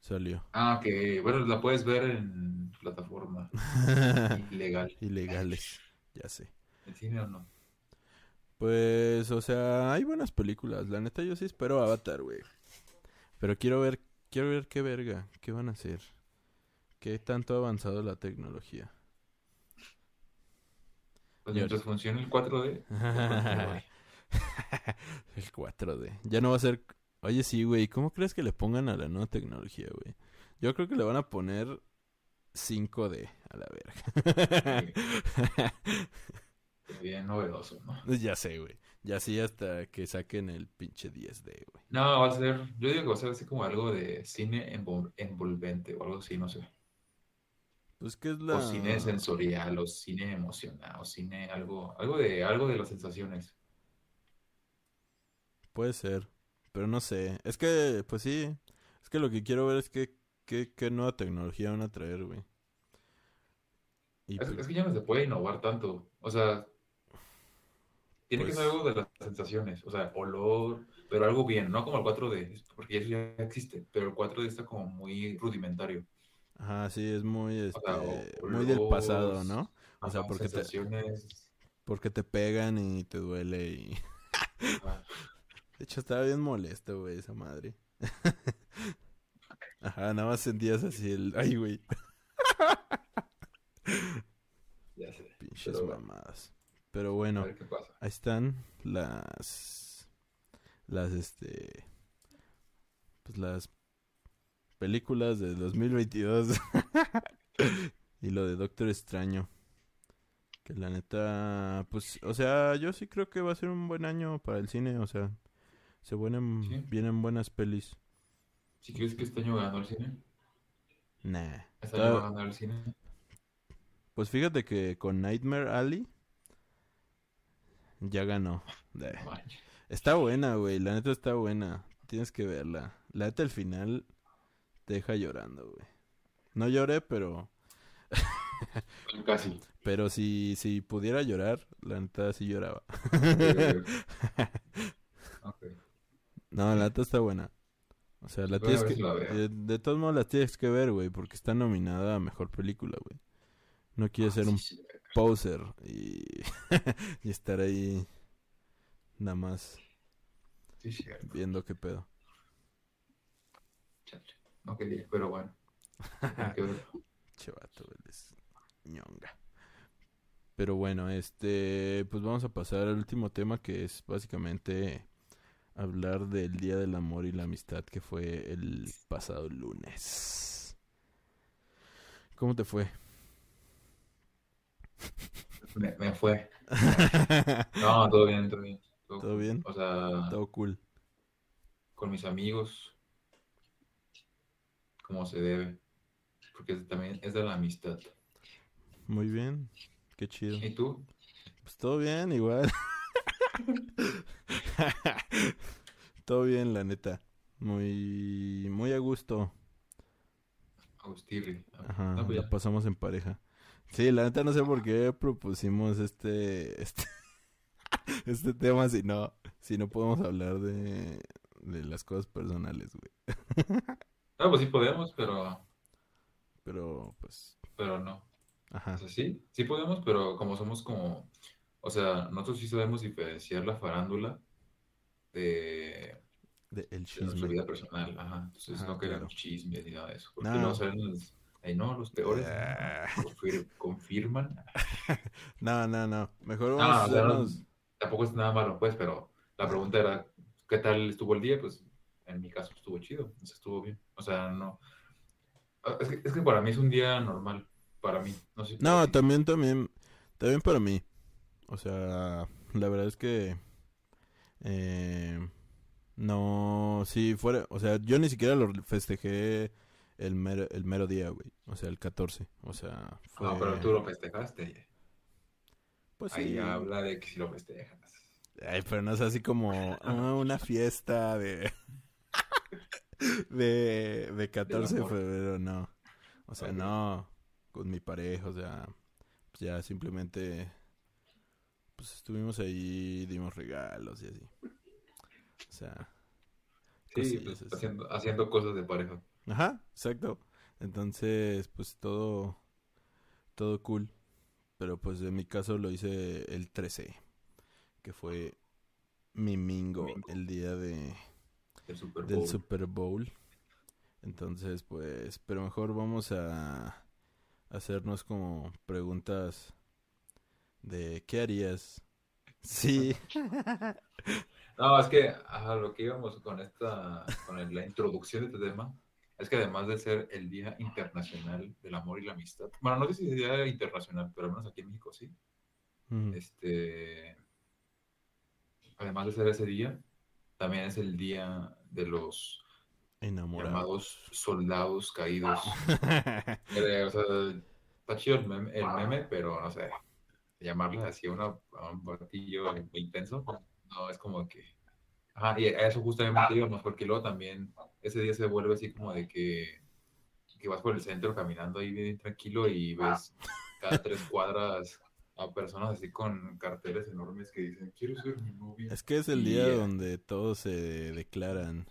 salió. Ah, que bueno, la puedes ver en plataforma <laughs> ilegal. Ilegales, ya sé. ¿En cine o no? Pues, o sea, hay buenas películas. La neta, yo sí espero Avatar, güey. Pero quiero ver, quiero ver qué verga, qué van a hacer. ¿Qué tanto ha avanzado la tecnología? Pues mientras funcione el 4D. no voy. El 4D. Ya no va a ser... Oye, sí, güey. ¿Cómo crees que le pongan a la nueva tecnología, güey? Yo creo que le van a poner 5D a la verga. <laughs> Bien novedoso, ¿no? ya sé, güey. Ya sí hasta que saquen el pinche 10D, güey. No, va a ser, yo digo que va a ser así como algo de cine envol- envolvente o algo así, no sé. Pues que es la... O cine sensorial, o cine emocional, o cine algo, algo de, algo de las sensaciones. Puede ser, pero no sé. Es que, pues sí, es que lo que quiero ver es que, qué qué nueva tecnología van a traer, güey. Y Es, pues, es que ya no se puede innovar tanto. O sea, tiene Pues- que ser algo de las sensaciones. O sea, olor, pero algo bien, no como el 4D, porque eso ya existe, pero el 4D está como muy rudimentario. ajá, sí, es muy, O sea, este, muy del pasado, ¿no? O sea, porque te, porque te pegan y te duele y... <laughs> De hecho, estaba bien molesto, güey, esa madre. <laughs> Ajá, nada más sentías así el... Ay, güey, Ya sé. <laughs> pinches Pero mamadas. Pero A bueno, ver qué pasa. ahí están las... Las, este... Pues las películas de 2022. <laughs> y lo de Doctor Extraño. Que la neta, pues, o sea, yo sí creo que va a ser un buen año para el cine, o sea, se vienen, Sí. vienen buenas pelis. Si crees que este año va a ganar el cine, Nah. este año va a Ah, ganar el cine. Pues fíjate que con Nightmare Alley ya ganó. Eh. Está buena, güey, la neta está buena. Tienes que verla. La neta al final te deja llorando, güey. No lloré, pero Casi. pero si si pudiera llorar, la neta sí lloraba. <laughs> Eh. No, la neta está buena. O sea, la tienes que... si la veo. De, de todos modos la tienes que ver, güey, porque está nominada a Mejor Película, güey. No quieres ser un sí. Poser y, <laughs> y estar ahí nada más Sí, cierto. viendo qué pedo. Chale. No quería, pero bueno. <laughs> Chevato, eres ñonga. Pero bueno, este, pues vamos a pasar al último tema que es básicamente hablar del Día del Amor y la Amistad que fue el pasado lunes. ¿Cómo te fue? Me, me fue. <laughs> No, todo bien, todo bien. ¿Todo bien? O sea, Todo cool. con mis amigos, como se debe. Porque también es de la amistad. Muy bien. Qué chido. ¿Y tú? Pues todo bien, igual. <laughs> todo bien, la neta. Muy, muy a gusto. Agustirri. Ajá, No, pues la ya. pasamos en pareja. Sí, la neta no sé por qué propusimos este, este, <laughs> este tema si no, si no podemos hablar de, de las cosas personales, güey. No, <laughs> pues sí podemos, pero, Pero, pues, pero no. ajá. O sea, sí, sí podemos, pero como somos como, o sea, nosotros sí sabemos diferenciar la farándula de, De el de nuestra chisme. vida personal. Ajá. Entonces Ajá, no claro. queremos chismes ni nada de eso. Porque No. salen los, ay no, los peores. Ah. confir- confirman. <laughs> No, no, no. Mejor No, vamos a no- tampoco es nada malo, pues, pero la pregunta era, ¿qué tal estuvo el día? Pues en mi caso estuvo chido, o sea, estuvo bien. O sea, no. ah, Es que, es que para mí es un día normal, para mí. No sé. también, también, también para mí. O sea, la verdad es que eh, no, si fuera, o sea, yo ni siquiera lo festejé el mero, el mero día, güey. O sea, el 14. O sea, fue... No, pero tú lo festejaste. Pues Ahí sí. habla de que si lo festejas. Ay, pero no es así como ah, una fiesta de de, de 14 de febrero, no. O sea, no con mi pareja, o sea, pues ya simplemente pues estuvimos ahí, dimos regalos y así. O sea, Sí, pues, haciendo, haciendo cosas de pareja. Ajá, exacto. Entonces, pues todo todo cool. Pero pues en mi caso lo hice el 13, que fue mi mingo, Mingo. el día de Del Super Bowl. del Super Bowl. Entonces, pues, pero mejor vamos a hacernos como preguntas de ¿qué harías? <laughs> Sí. No, es que a lo que íbamos con esta, con la introducción de este tema, es que además de ser el Día Internacional del Amor y la Amistad, bueno, no sé si es Día Internacional, pero al menos aquí en México sí, Ujú. este, además de ser ese día, también es el día de los Enamorado. llamados soldados caídos. <laughs> Eh, o sea, está chido el meme, el meme, pero no sé, llamarle así a, una- a un batillo intenso, no, es como que... Ajá, y a eso justamente íbamos, porque luego también ese día se vuelve así como de que, que vas por el centro caminando ahí bien tranquilo y ves cada tres cuadras a personas así con carteles enormes que dicen, quiero ser mi novia. Es que es el día donde todos se declaran.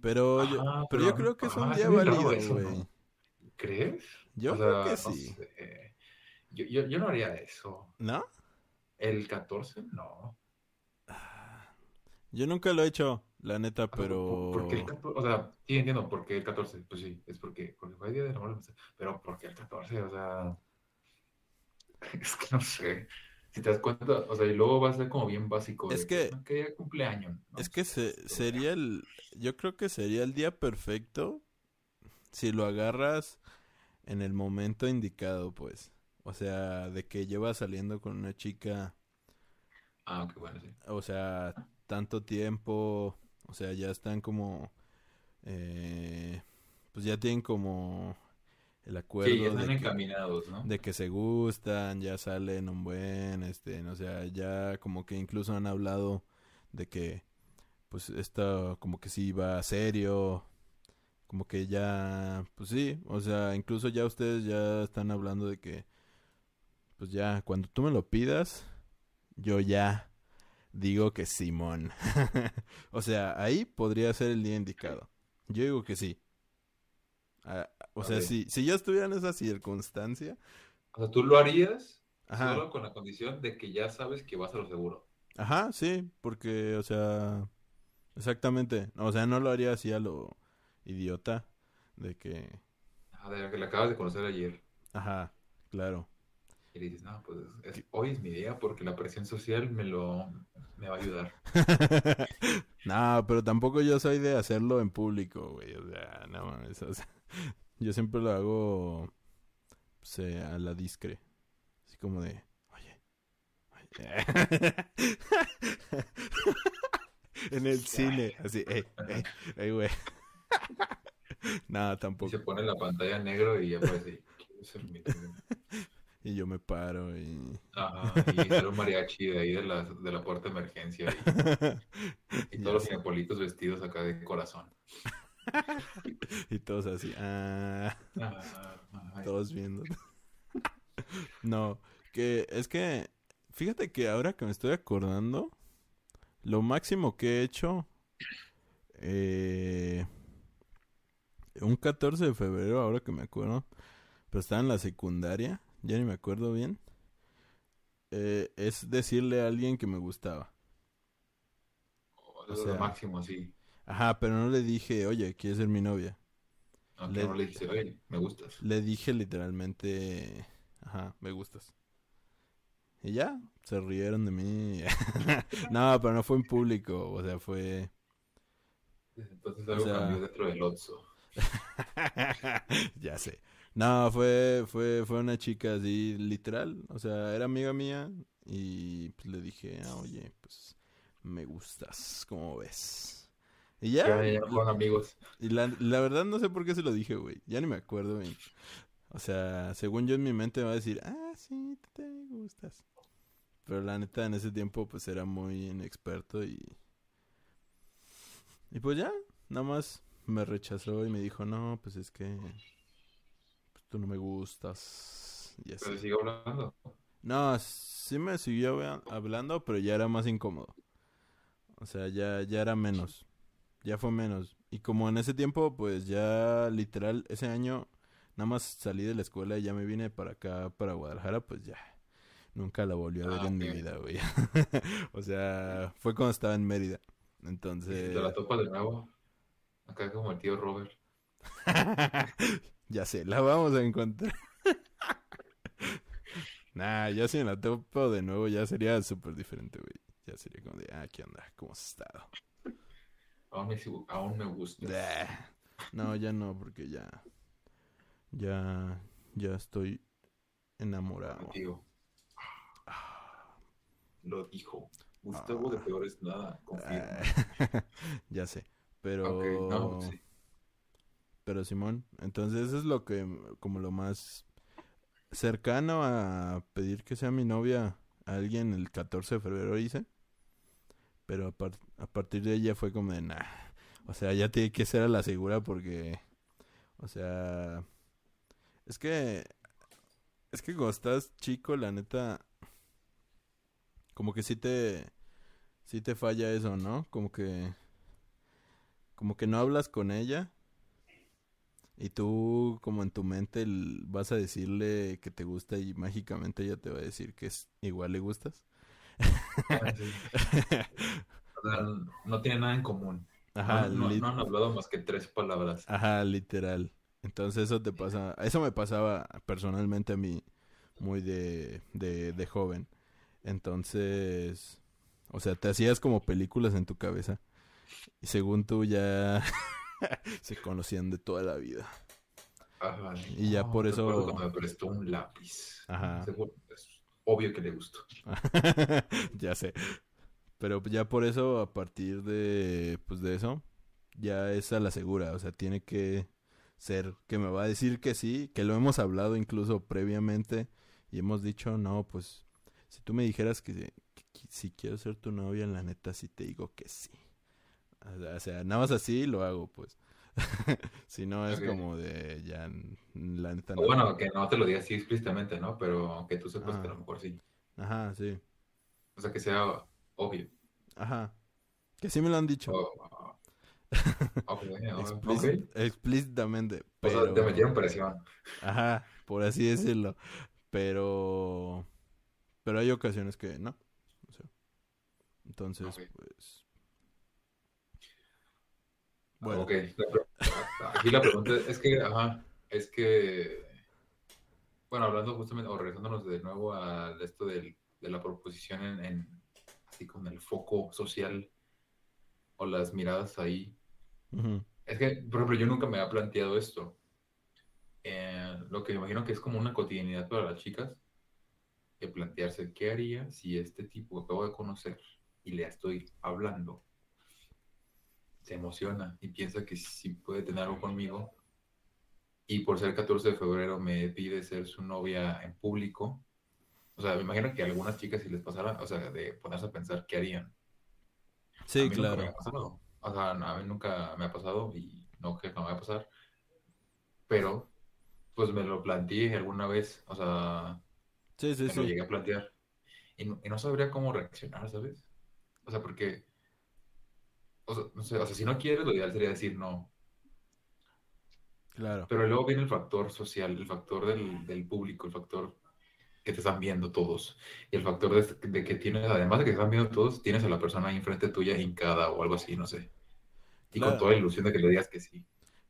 Pero yo, pero yo creo que es un día válido, güey. ¿Crees? Yo O creo sea, que no sí. sé. Yo, yo, yo no haría eso. ¿No? ¿El 14? No. Yo nunca lo he hecho, la neta, sea, pero... ¿por- por qué el 14? O sea, sí entiendo por qué el 14. Pues sí, es porque, porque fue el día del amor. Pero ¿por qué el 14? O sea, <laughs> es que no sé. Si te das cuenta, o sea, y luego va a ser como bien básico. Es que- "No, que cumpleaños. ¿no? Es que se- sería el... Yo creo que sería el día perfecto si lo agarras en el momento indicado, pues. O sea, de que llevas saliendo con una chica, Ah, ok, bueno, sí. o sea, tanto tiempo, o sea, ya están como... eh, pues ya tienen como el acuerdo Sí, ya están de que, encaminados, ¿no? de que se gustan, ya salen un buen, este, o sea, ya como que incluso han hablado de que, pues, esto como que sí va serio, como que ya, pues sí, o sea, incluso ya ustedes ya están hablando de que, pues ya, cuando tú me lo pidas, yo ya digo que Simón. <laughs> o sea, ahí podría ser el día indicado. Yo digo que sí. Ah, o sea, si, si yo estuviera en esa circunstancia, O sea, tú lo harías ajá, solo con la condición de que ya sabes que vas a lo seguro. ajá, sí, porque, o sea, exactamente, o sea, no lo haría así a lo idiota de que, de la que la acabas de conocer ayer. ajá, claro. Y dices, no, pues hoy es mi día porque la presión social me lo me va a ayudar. <laughs> no, pero tampoco yo soy de hacerlo en público, güey. O sea, no mames. <laughs> yo siempre lo hago pues, eh, a la discre. Así como de, oye, oye. <laughs> en el cine, así, eh, eh, eh, güey. Nada, tampoco. Se pone la pantalla negro y ya parece, y yo me paro y... Ajá, y un mariachi de ahí de la, de la puerta de emergencia y, <laughs> y todos los cinepolitos vestidos acá de corazón. <laughs> y todos así, ah, ah todos viendo. <laughs> no, que es que, fíjate que ahora que me estoy acordando, lo máximo que he hecho, eh, un 14 de febrero, ahora que me acuerdo, pero estaba en la secundaria, ya ni me acuerdo bien, eh, es decirle a alguien que me gustaba. o sea, lo máximo, sí. Ajá, pero no le dije, oye, ¿quieres ser mi novia? No, le, no le dije, oye, me gustas. Le dije literalmente, ajá, me gustas. Y ya, se rieron de mí. <laughs> no, pero no fue en público, o sea, fue... Entonces algo cambió dentro del Otso. <laughs> ya sé. No, fue, fue, fue una chica así, literal. O sea, era amiga mía. Y pues le dije, ah, oye, pues me gustas, ¿cómo ves? Y ya. con amigos. Y la, la, verdad no sé por qué se lo dije, güey. Ya ni me acuerdo, güey. O sea, según yo en mi mente me va a decir, ah, sí, te gustas. Pero la neta, en ese tiempo, pues era muy inexperto y. Y pues ya, nada más me rechazó y me dijo, no, pues es que tú no me gustas. Y así. ¿Pero siguió hablando? No, sí me siguió hablando, pero ya era más incómodo. O sea, ya, ya era menos. Ya fue menos. Y como en ese tiempo, pues ya literal, ese año, nada más salí de la escuela y ya me vine para acá, para Guadalajara, pues ya. Nunca la volví a ver ah, en mi vida, güey. <laughs> o sea, fue cuando estaba en Mérida. Entonces. ¿Te la topa de nuevo? Acá como el tío Robert. <laughs> ya sé, la vamos a encontrar. <laughs> nah, ya si la topo de nuevo ya sería súper diferente, güey. Ya sería como de, ah, ¿qué onda? ¿Cómo has estado? Aún me, aún me gusta. No, ya no, porque ya. Ya. Ya estoy enamorado. Contigo. Lo dijo. Gustavo de peor es nada, confirma. <laughs> ya sé. Pero. Pero Simón, entonces eso es lo que, como lo más cercano a pedir que sea mi novia a alguien el 14 de febrero hice. Pero a, partir de ella fue como de, nah. O sea, ya tiene que ser a la segura porque. O sea. Es que. Es que cuando estás chico, la neta. Como que sí te. Sí te falla eso, ¿no? Como que como que no hablas con ella y tú como en tu mente vas a decirle que te gusta y mágicamente ella te va a decir que es igual le gustas. Ah, <laughs> no tiene nada en común. Ajá, no, han hablado más que tres palabras. Ajá, literal. Entonces eso te pasa, eso me pasaba personalmente a mí muy de, de, de joven. Entonces, o sea, te hacías como películas en tu cabeza y según tú ya <laughs> <laughs> se conocían de toda la vida. Ajá. Y ya por eso... me prestó un lápiz. Ajá. es obvio que le gustó. <laughs> ya sé. Pero ya por eso, a partir de, pues de eso, ya es a la segura. O sea, tiene que ser que me va a decir que sí, que lo hemos hablado incluso previamente y hemos dicho, no, pues si tú me dijeras que, si quiero ser tu novia, la neta sí te digo que sí. O sea, nada más así lo hago, pues. <laughs> si no, es como de ya, la neta. O bueno, que no te lo diga así explícitamente, ¿no? Pero que tú sepas que a lo mejor sí. Ajá, sí. O sea, que sea obvio. Ajá. Que sí me lo han dicho. Oh, <laughs> explícitamente. Pero... O sea, te metieron presión. Ajá, por así decirlo. Pero. Pero hay ocasiones que no. O sea, entonces, pues bueno. Ok, aquí la pregunta es que, ajá, es que bueno, hablando justamente, o regresándonos de nuevo a esto del, de la proposición en, en, así con el foco social o las miradas ahí. Ujú. Es que, por ejemplo, yo nunca me había planteado esto. Eh, lo que me imagino que es como una cotidianidad para las chicas, de plantearse qué haría si este tipo que acabo de conocer y le estoy hablando se emociona y piensa que sí puede tener algo conmigo y por ser 14 de febrero me pide ser su novia en público. O sea, me imagino que a algunas chicas si les pasara, o sea, de ponerse a pensar qué harían. A Sí, mí nunca me ha claro. pasado. O sea, a mí nunca me ha pasado y no creo que no me va a pasar. Pero, pues me lo planteé alguna vez. O sea, Sí, sí, me lo sí. llegué a plantear. Y no, y no sabría cómo reaccionar, ¿sabes? O sea, porque, o sea, o sea, si no quieres, lo ideal sería decir no. Claro. Pero luego viene el factor social, el factor del, del público, el factor que te están viendo todos. Y el factor de, de que tienes, además de que te están viendo todos, tienes a la persona ahí enfrente tuya hincada o algo así, no sé. Y con toda la ilusión de que le digas que sí.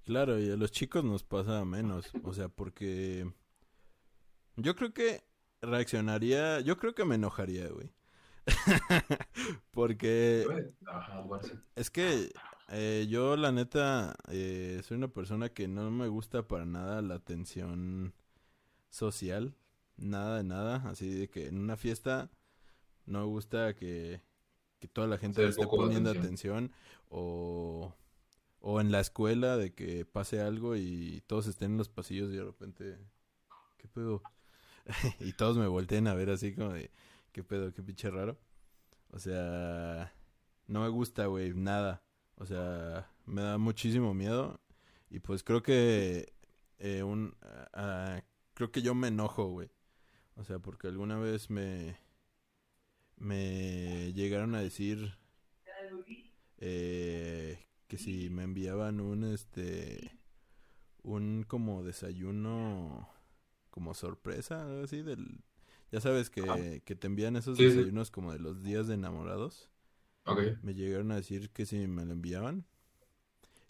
Claro, y a los chicos nos pasa menos. O sea, porque yo creo que reaccionaría, yo creo que me enojaría, güey. <laughs> Porque sí. es que eh, yo la neta eh, soy una persona que no me gusta para nada la atención social, nada de nada, así de que en una fiesta no me gusta que, que toda la gente esté poniendo atención. atención o, o en la escuela de que pase algo y todos estén en los pasillos y de repente, ¿qué pedo? <laughs> y todos me volteen a ver así como de, ¿qué pedo? ¿Qué pinche raro? O sea, no me gusta, güey, nada. O sea, me da muchísimo miedo. Y pues creo que eh, un ah, creo que yo me enojo, güey. O sea, porque alguna vez me me llegaron a decir eh, que si me enviaban un este un como desayuno como sorpresa, algo así del ya sabes que, que te envían esos Sí, sí. desayunos como de los días de enamorados. Ok. Me llegaron a decir que si me lo enviaban.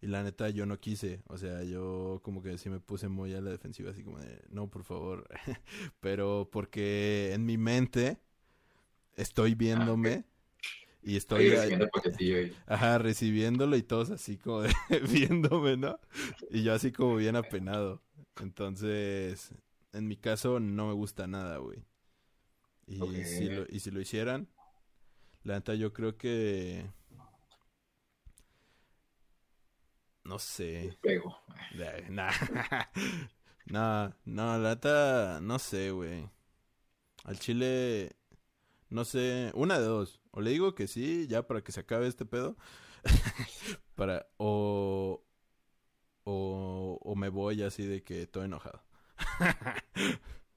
Y la neta yo no quise, o sea, yo como que sí me puse muy a la defensiva, así como de, no, por favor. <laughs> Pero porque en mi mente estoy viéndome y estoy, Estoy ahí- recibiendo el paquetillo ahí. ajá, recibiéndolo y todos así como de, <laughs> viéndome, ¿no? Y yo así como bien apenado. Entonces, en mi caso no me gusta nada, güey. Y, si lo, y si lo hicieran, la neta yo creo que... No sé. Pego. Nah. <laughs> nah, no, la neta, no sé, güey. Al chile, no sé, una de dos. O le digo que sí, ya para que se acabe este pedo. <laughs> para, o, o, o me voy así de que estoy enojado. <laughs>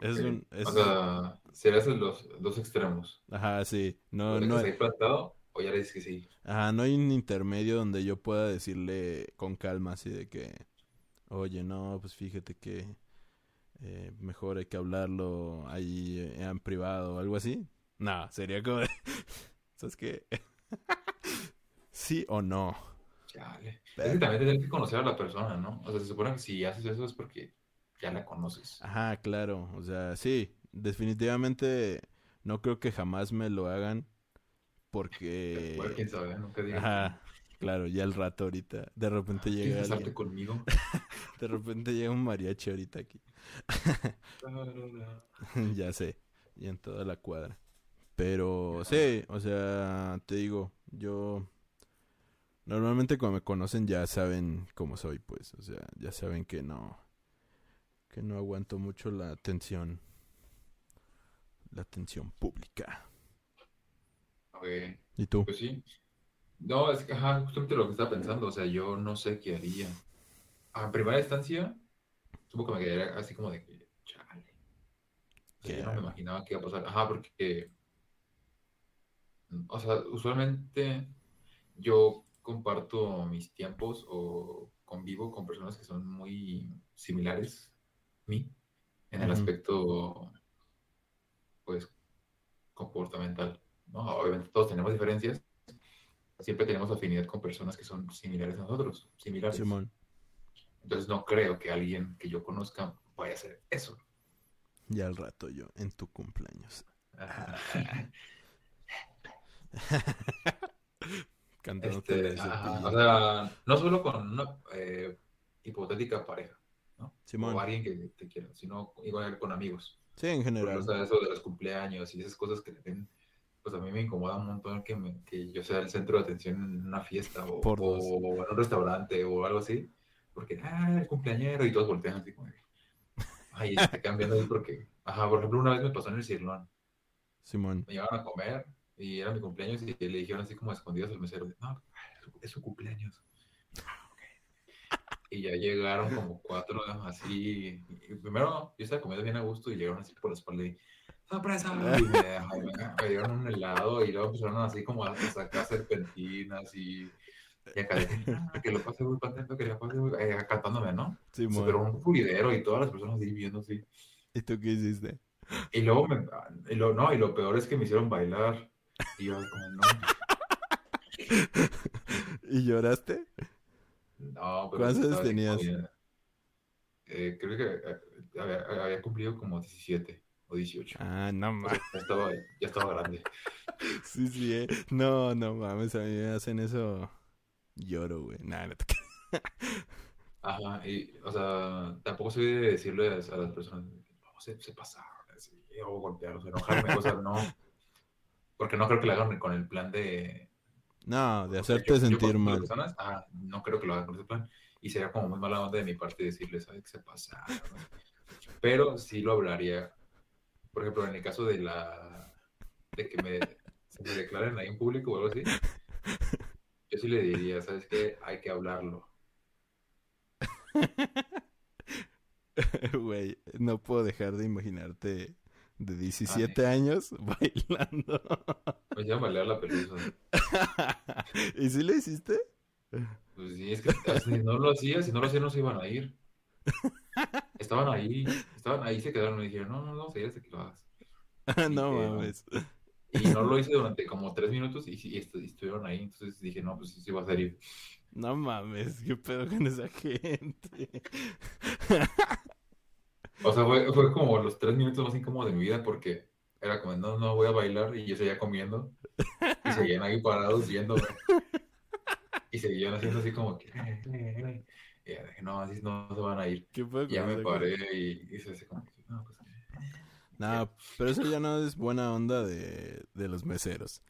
es un, es O sea, serías en los dos extremos. ajá, sí, no, ¿Lo no, plantado o ya le dices que sí? Ajá, no hay un intermedio donde yo pueda decirle con calma así de que, oye, no, pues fíjate que eh, mejor hay que hablarlo ahí eh, en privado o algo así. No, sería como de, <laughs> ¿sabes qué? <laughs> ¿Sí o no? Chale. Es que también tienes que conocer a la persona, ¿no? O sea, se supone que si haces eso es porque ya la conoces. Ajá, claro, o sea, sí, definitivamente no creo que jamás me lo hagan porque... Bueno, quién sabe, nunca digas. Ajá, claro, ya el rato ahorita, de repente ¿Quieres llega alguien, conmigo? <laughs> de repente llega un mariachi ahorita aquí. <laughs> ya sé, y en toda la cuadra. Pero sí, o sea, te digo, yo normalmente cuando me conocen ya saben cómo soy, pues, o sea, ya saben que no que no aguanto mucho la atención la atención pública. Ok, ¿Y tú? pues sí. No, es que, ajá, justamente lo que estaba pensando, o sea, yo no sé qué haría. Ah, en primera instancia, supongo que me quedaría así como de que, chale. O sea, ¿Qué yo no me imaginaba que iba a pasar. Ajá, porque, o sea, usualmente yo comparto mis tiempos o convivo con personas que son muy similares a mí en el aspecto, pues, comportamental, ¿no? Obviamente todos tenemos diferencias, siempre tenemos afinidad con personas que son similares a nosotros, similares. Simón. Entonces no creo que alguien que yo conozca vaya a hacer eso. Y al rato yo, en tu cumpleaños. <laughs> Ajá. Cantándote Este, o sea, no solo con una eh, hipotética pareja, ¿no? Simón. O alguien que te quiera, sino igual con amigos. Sí, en general. o sea, eso de los cumpleaños y esas cosas que ven, pues a mí me incomoda un montón que, me- que yo sea el centro de atención en una fiesta o, Por o dos. en un restaurante o algo así. Porque, ah, el cumpleañero y todos voltean así como, ay, se viendo ahí porque, ajá, por ejemplo, una vez me pasó en el Cirlón. Simón. Me llevaban a comer y era mi cumpleaños y le dijeron así como a escondidas al mesero, no, es su cumpleaños. "Ah, ok". Y ya llegaron como cuatro así. y primero yo estaba comiendo bien a gusto y llegaron así por la espalda y ¡sorpresa! Y me, me- dieron un helado y luego empezaron así como a sacar serpentinas y, y acá "Ah, que lo pase muy contento, que lo pase muy... eh, cantándome, ¿no? Simón. Pero un furidero y todas las personas ahí viendo así. ¿Y tú qué hiciste? Y luego me, y lo, no, y lo peor es que me hicieron bailar. Y yo como, no, <laughs> ¿Y lloraste? No, pero ¿Cuántos años tenías? Eh, creo que eh, había, había cumplido como 17 o 18. Ah, no mames. ya estaba, ya estaba grande. <laughs> Sí, sí, eh. No, no mames, a mí me hacen eso. Lloro, güey. Nada, no te. <laughs> Ajá, y, o sea, tampoco soy de decirle a, a las personas, no, se, se pasaron, así, o golpearlos, enojarme, o sea, no. <laughs> Porque no creo que lo hagan con el plan de, No, de O sea, hacerte yo- sentir mal. personas, ah, no creo que lo hagan con ese plan. Y sería como muy mala onda de mi parte decirles, ¿sabes qué se pasa? Pero sí lo hablaría. Por ejemplo, en el caso de la. de que me, se me declaren ahí en público o algo así, yo sí le diría, ¿sabes qué? Hay que hablarlo. <laughs> Güey, no puedo dejar de imaginarte de 17 años <laughs> bailando. Hicieron bailar la pelusa. <laughs> ¿Y si le hiciste? Pues sí, es que si no lo hacía, si no lo hacía, no se iban a ir. Estaban ahí, estaban ahí, se quedaron y dijeron, no, no, no, se hasta que lo hagas. <laughs> no que- mames. Y no lo hice durante como tres minutos y, sí, y y estuvieron ahí. Entonces dije, no, pues sí, sí va a salir. No mames, qué pedo con esa gente. O sea, fue, fue como los tres minutos más incómodos de mi vida porque era como, no, no voy a bailar y yo seguía comiendo. Y seguían ahí parados viéndome. Y seguían haciendo así como que... Y ya dije, no, así no se van a ir. ¿Qué pedo Y ya me paré y hice así como que, no, pues... No, pero eso ya no es buena onda de, de los meseros.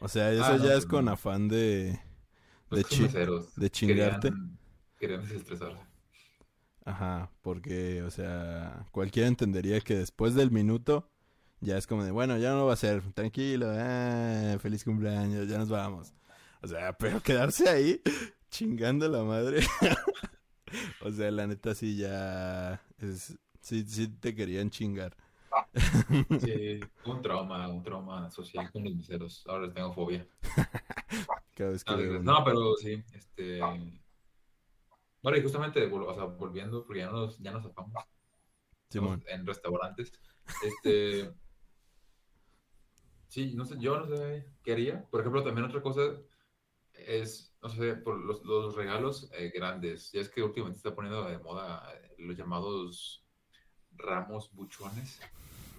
O sea, eso Ah, no, ya pues es con afán de, Pues de chi- meseros. de chingarte. Querían, querían desestresarse. Ajá, porque, o sea, cualquiera entendería que después del minuto ya es como de, bueno, ya no lo va a hacer, tranquilo, eh, feliz cumpleaños, ya nos vamos. O sea, pero quedarse ahí <laughs> chingando a la madre. <laughs> o sea, la neta sí ya es, sí, sí te querían chingar. <laughs> Sí, un trauma, un trauma social con los meseros. Ahora les tengo fobia. Cada vez que No, pero sí, este... Bueno, y justamente, vol- o sea, volviendo, porque ya nos, ya nos zafamos Simón. en restaurantes, este... <laughs> Sí, no sé, yo no sé qué haría. Por ejemplo, también otra cosa es, no sé, por los, los regalos eh, grandes. Ya es que últimamente se está poniendo de moda eh, los llamados ramos buchones.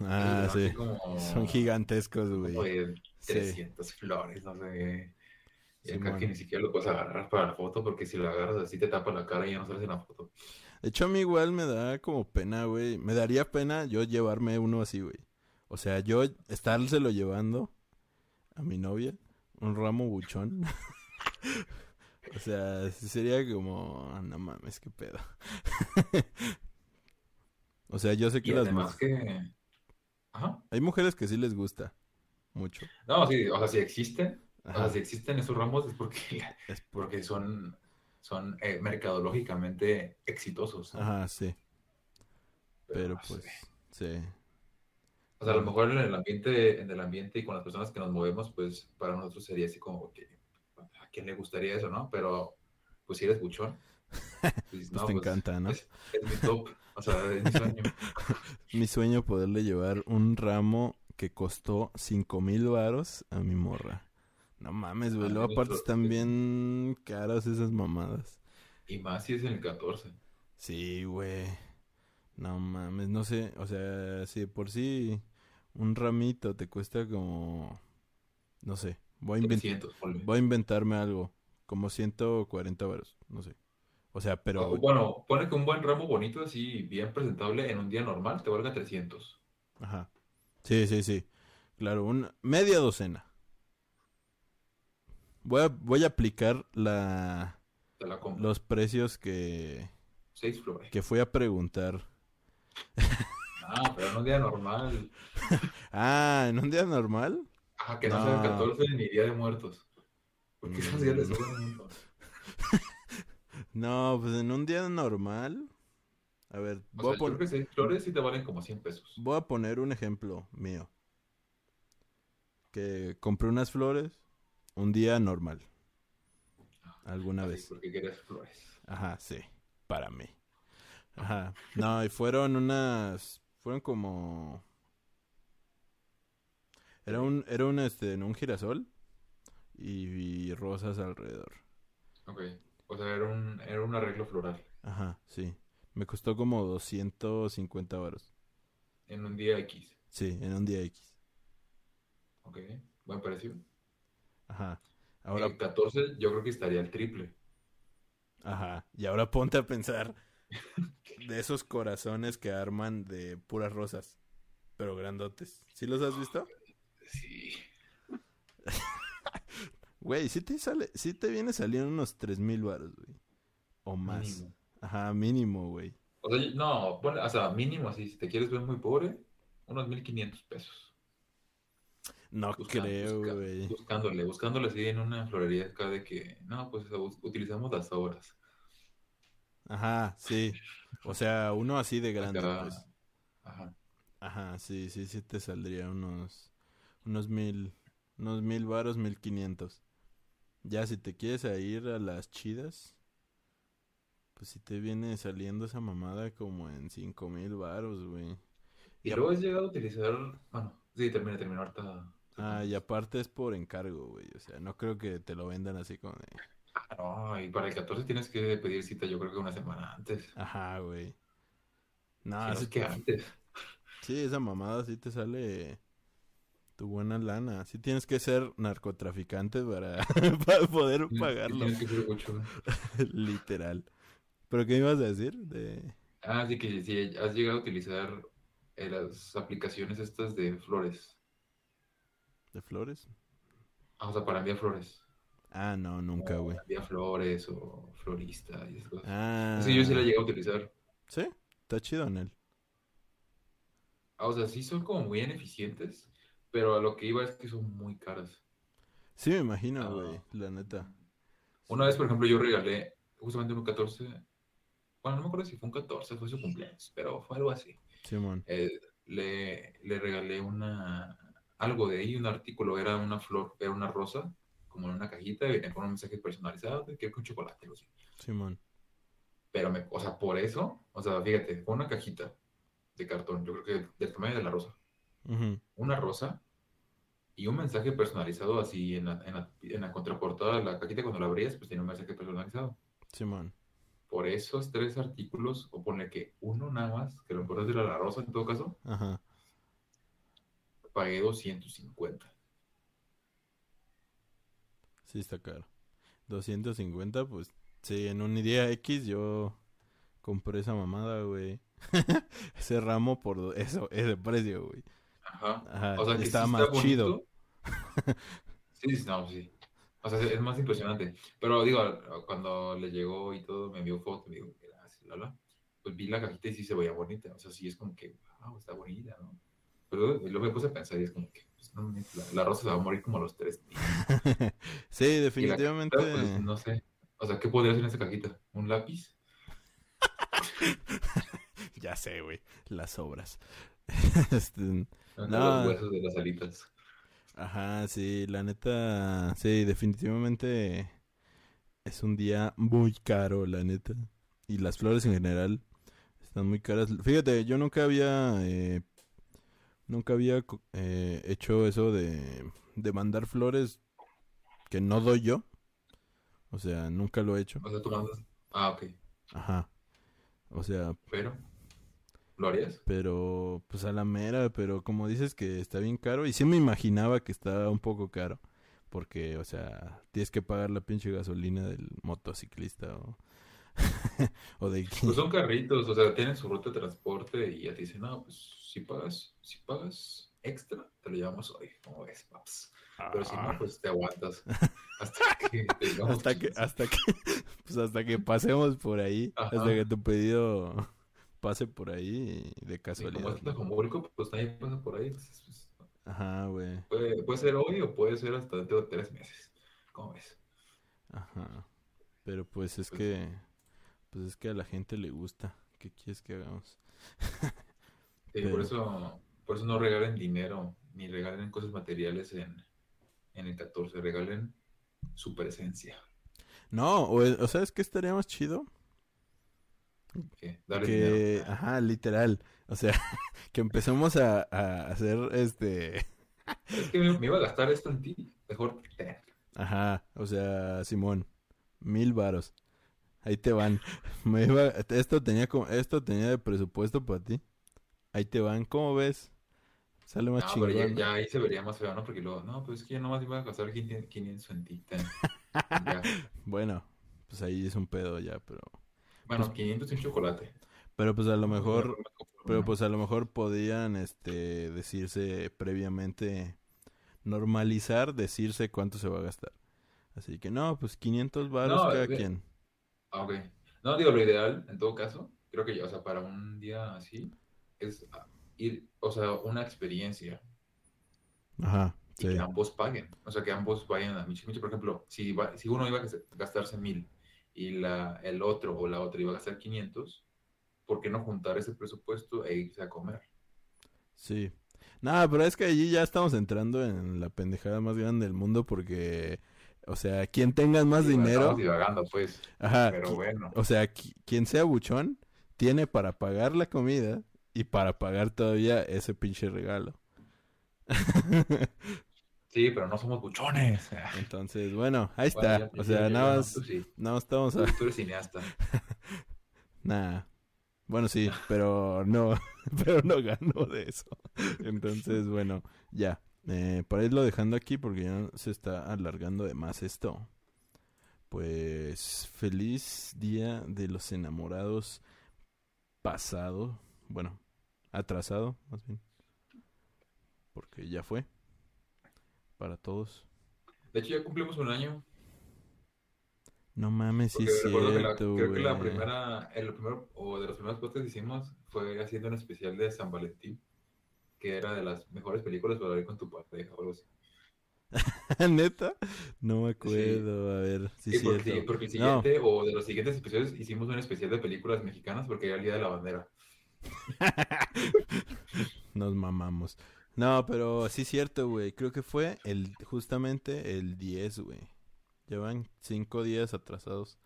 Ah, sí. como- Son gigantescos, güey. como de Sí. 300 flores, no sé. Acá Simón. que ni siquiera lo puedes agarrar para la foto porque si lo agarras así te tapa la cara y ya no sales en la foto. De hecho, a mí igual me da como pena, güey. Me daría pena yo llevarme uno así, güey. O sea, yo estárselo llevando a mi novia, un ramo buchón. <laughs> o sea, sí sería como, "Ah, no mames, qué pedo. <laughs> o sea, yo sé que Y las además mu- que... Ajá. hay mujeres que sí les gusta mucho. No, sí, o sea, si o Ajá, sea, si existen esos ramos es porque, <laughs> es porque son, son eh, mercadológicamente exitosos. ¿no? Ajá, sí. Pero pues, sí. O sea, a lo mejor en el ambiente, en el ambiente y con las personas que nos movemos, pues para nosotros sería así como que a quién le gustaría eso, ¿no? Pero pues si eres buchón, <laughs> pues, Pues no, te pues, encanta, ¿no? Es, es mi top, o sea, es mi sueño. <laughs> Mi sueño poderle llevar un ramo que costó cinco mil varos a mi morra. No mames, güey. Ah, Luego aparte están bien caras esas mamadas. Y más si es en el 14. Sí, güey. No mames, no sé, o sea, si de por sí un ramito te cuesta como, no sé, voy a, inven- 300, ponle. voy a inventarme algo, como 140 varos, no sé. O sea, pero, Bueno, pone que un buen ramo bonito, así, bien presentable, en un día normal, te valga 300. ajá. Sí, sí, sí. Claro, una media docena. Voy a, voy a aplicar la, Te la compro. los precios que, Seis flores. que fui a preguntar. <laughs> Ah, pero en un día normal. <laughs> Ah, ¿en un día normal? Ajá, que no, sea el No. 14 ni Día de Muertos. Porque esos días les suben. <laughs> No, pues en un día normal. A ver, O voy sea, a, yo pon- creo que seis flores sí te valen como 100 pesos. voy a poner un ejemplo mío. Que compré unas flores un día normal. Alguna Así, vez. Porque quieres flores. Ajá, sí, para mí. Ajá. No, y fueron unas, fueron como era un era un este, un girasol y, y rosas alrededor. Ok. O sea, era un, era un arreglo floral. Ajá, sí. Me costó como 250 varos. En un día X. Sí, en un día X. Ok. Buen precio. Ajá. Ahora, El 14 yo creo que estaría el triple. ajá. Y ahora ponte a pensar de esos corazones que arman de puras rosas, pero grandotes. ¿Sí los has visto? Sí. <laughs> Güey, sí te sale, sí te viene saliendo unos tres mil baros, güey. O más. Mínimo. Ajá, mínimo, güey. O sea, no, o sea, mínimo así, si te quieres ver muy pobre, unos 1500 pesos. No Busca- creo, busca- güey. Buscándole, buscándole así en una florería acá de que, no, pues utilizamos las obras. Ajá, sí. O sea, uno así de grande, Acá, pues. Ajá. Ajá, sí, sí, sí te saldría unos, unos mil, unos mil varos, mil quinientos. Ya, si te quieres a ir a las chidas, pues si te viene saliendo esa mamada como en cinco mil varos, güey. Y luego has llegado a utilizar, bueno, sí, termina, termina, ahorita. Ah, y aparte es por encargo, güey. O sea, no creo que te lo vendan así como de... Ah, No, y para el 14 tienes que pedir cita, yo creo que una semana antes. Ajá, güey. No, Si no sí, es que antes. sí, esa mamada sí te sale tu buena lana. Sí tienes que ser narcotraficante para, <laughs> para poder Sí, pagarlo. tienes que ser mucho. <laughs> Literal. ¿Pero qué me ibas a decir? De... Ah, sí que si has llegado a utilizar eh, las aplicaciones estas de flores. ¿De flores? Ah, o sea, para enviar flores. Ah, no, nunca, güey. Enviar flores o florista y esas cosas. Ah, Sí, yo sí la llegué a utilizar. ¿Sí? Está chido en él. Ah, o sea, sí son como muy ineficientes, pero a lo que iba es que son muy caras. Sí, me imagino, Ah. güey. La neta. Una vez, por ejemplo, yo regalé justamente un 14. Bueno, no me acuerdo si fue un 14, fue su cumpleaños, pero fue algo así. Simón. Eh, le, le regalé una algo de ahí, un artículo, era una flor, era una rosa, como en una cajita, y venía con un mensaje personalizado, de que con chocolate, algo así. Simón. Pero, me, o sea, por eso, o sea, fíjate, fue una cajita de cartón, yo creo que del tamaño de la rosa. Ujú. Una rosa y un mensaje personalizado así en la, en la, en la contraportada de la cajita cuando la abrías, pues tenía un mensaje personalizado. Simón. Por esos tres artículos, o ponle que uno nada más, que lo importante era la rosa en todo caso, Ajá. Pagué 250. Sí, está caro. 250, pues sí, en un día X yo compré esa mamada, güey. <laughs> ese ramo por eso, ese precio, güey. Ajá. Ajá, O sea, que estaba sí más está chido. Sí, sí, no, sí. O sea, es más impresionante. Pero digo, cuando le llegó y todo, me envió foto, me dijo, gracias, la, la. Pues vi la cajita y sí se veía bonita. O sea, sí es como que, wow, está bonita, ¿no? Pero luego me puse a pensar y es como que, pues, no, la, la rosa se va a morir como a los tres días. <laughs> sí, Y definitivamente. cajita, pues, no sé. O sea, ¿qué podría ser en esa cajita? ¿Un lápiz? <laughs> ya sé, güey. Las obras. <laughs> Este, Acá No. Los huesos de las alitas. Ajá, sí, la neta. Sí, definitivamente es un día muy caro, la neta. Y las flores en general están muy caras. Fíjate, yo nunca había. eh, nunca había eh, hecho eso de, de mandar flores que no doy yo. O sea, nunca lo he hecho. O sea, tú mandas, Ah, ok. Ajá. O sea, Pero, ¿lo harías? pero pues a la mera, pero como dices que está bien caro, y sí me imaginaba que estaba un poco caro, porque, o sea, tienes que pagar la pinche gasolina del motociclista o, <laughs> o de Pues son carritos, o sea, tienen su ruta de transporte y ya te dicen, no, pues si pagas, si pagas extra, te lo llevamos hoy, como ves, paps. Pero si no, Ah. pues te aguantas <laughs> hasta que te digamos hasta que, hasta <laughs> que, pues hasta que pasemos por ahí, Ajá. hasta que tu pedido pase por ahí de Sí, como casualidad. es Tlajomulco, pues nadie pasa por ahí. entonces, pues, Ajá, güey. puede, puede ser hoy o puede ser hasta dentro de tres meses. ¿Cómo ves? Ajá. Pero pues es Pues que, pues es que a la gente le gusta. ¿Qué quieres que hagamos? <laughs> Sí, Pero- por eso, por eso no regalen dinero ni regalen cosas materiales en, en el 14, regalen su presencia. No, o, o sabes qué estaría más chido? Que que, dinero. ajá, literal. O sea, <laughs> que empecemos a, a hacer este, Es que me, iba a gastar esto en ti. Mejor ten. ajá, o sea, Simón, mil varos. Ahí te van. <laughs> Me iba, esto tenía como, esto tenía de presupuesto para ti. Ahí te van, ¿cómo ves? Sale más No, pero ya, chingón. ya ahí se vería más feo, ¿no? Porque luego, no, pues es que yo nomás iba a gastar 500 500 en ti. <laughs> Bueno, pues ahí es un pedo ya, pero, Bueno, 500 en chocolate. pero pues a lo mejor, pero pues a lo mejor podían, este, decirse previamente, normalizar, decirse cuánto se va a gastar. Así que no, pues 500 varos No, cada de- quien. Ah, ok. No, digo, lo ideal, en todo caso, creo que ya, o sea, para un día así, es ah, ir, o sea, una experiencia Ajá, y sí. que ambos paguen. O sea, que ambos vayan a Michi Michi. Por ejemplo, si, va- si uno iba a gas- gastarse mil y la, el otro o la otra iba a gastar 500, ¿por qué no juntar ese presupuesto e irse a comer? Sí. Nada, pero es que allí ya estamos entrando en la pendejada más grande del mundo porque, o sea, quien tenga más Sí, dinero, Estamos divagando, pues, ajá, pero bueno. o sea, qui- quien sea buchón, tiene para pagar la comida y para pagar todavía ese pinche regalo. <laughs> Sí, pero no somos buchones. <laughs> Entonces, bueno, ahí Bueno, está. ya- O sea, ya- nada más, sí, nada más estamos a... tú eres cineasta. <laughs> Nada. Bueno, sí, pero no, pero no ganó de eso. Entonces, bueno, ya. Eh, para irlo dejando aquí porque ya se está alargando de más esto. Pues feliz día de los enamorados pasado, bueno, atrasado más bien. Porque ya fue para todos. De hecho, ya cumplimos un año. No mames, sí es recuerdo que la, cierto, creo que la primera, el primero, o de los primeros podcasts que hicimos fue haciendo un especial de San Valentín, que era de las mejores películas para ver con tu pareja o algo así. <laughs> ¿Neta? No me acuerdo, a ver, sí Sí, es porque, cierto. porque el No. siguiente, o de los siguientes episodios, hicimos un especial de películas mexicanas porque era el Día de la Bandera. <laughs> Nos mamamos. No, pero sí es cierto, güey. Creo que fue el justamente el 10, güey. Llevan cinco días atrasados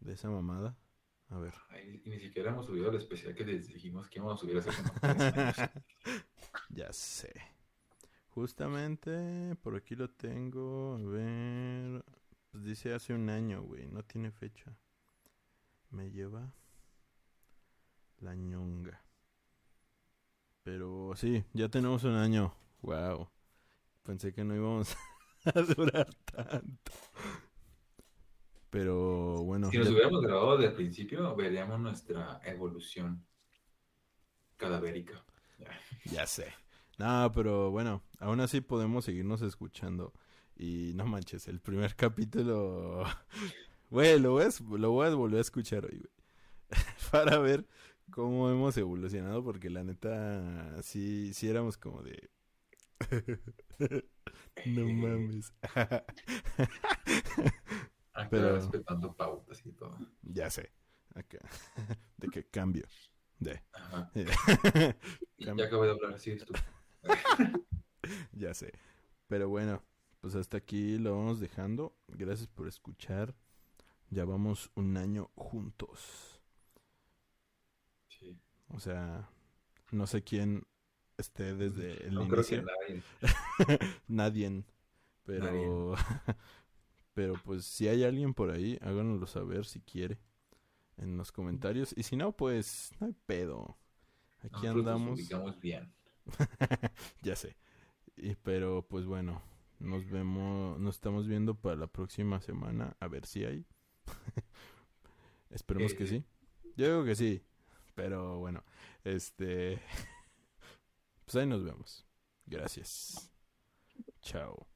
de esa mamada. A ver. Ay, y ni siquiera hemos subido el especial que les dijimos que íbamos a subir hace como. <laughs> Ya sé. Justamente por aquí lo tengo. A ver. Pues dice hace un año, güey. No tiene fecha. Me lleva la ñonga. Pero sí, ya tenemos un año. Wow. Pensé que no íbamos <laughs> a durar tanto. Pero bueno. Si nos hubiéramos grabado desde el principio, veríamos nuestra evolución cadavérica. Ya sé. No, pero bueno, aún así podemos seguirnos escuchando. Y no manches, el primer <laughs> capítulo. Güey, lo voy, a, lo voy a volver a escuchar hoy, güey. <laughs> Para ver cómo hemos evolucionado, porque la neta, sí, sí éramos como de. <laughs> no mames. Acá Pero- respetando pautas y todo. ya sé. Acá. <laughs> De qué cambio. De. Ajá. <laughs> Y ya acabo de hablar, así es tú. <laughs> Ya sé. Pero bueno, pues hasta aquí lo vamos dejando. Gracias por escuchar. Ya vamos un año juntos. Sí. O sea, no sé quién esté desde el No creo que inicio. nadie. Nadie. Pero, pero pues si hay alguien por ahí, háganoslo saber si quiere. en los comentarios. Y si no, pues no hay pedo. Aquí Nosotros andamos. bien. <laughs> ya sé. Y, pero pues bueno, nos vemos, nos estamos viendo para la próxima semana. A ver si hay. <laughs> Esperemos que Eh, sí. Yo digo que sí. Pero bueno, este... <laughs> Pues ahí nos vemos. Gracias. Chao.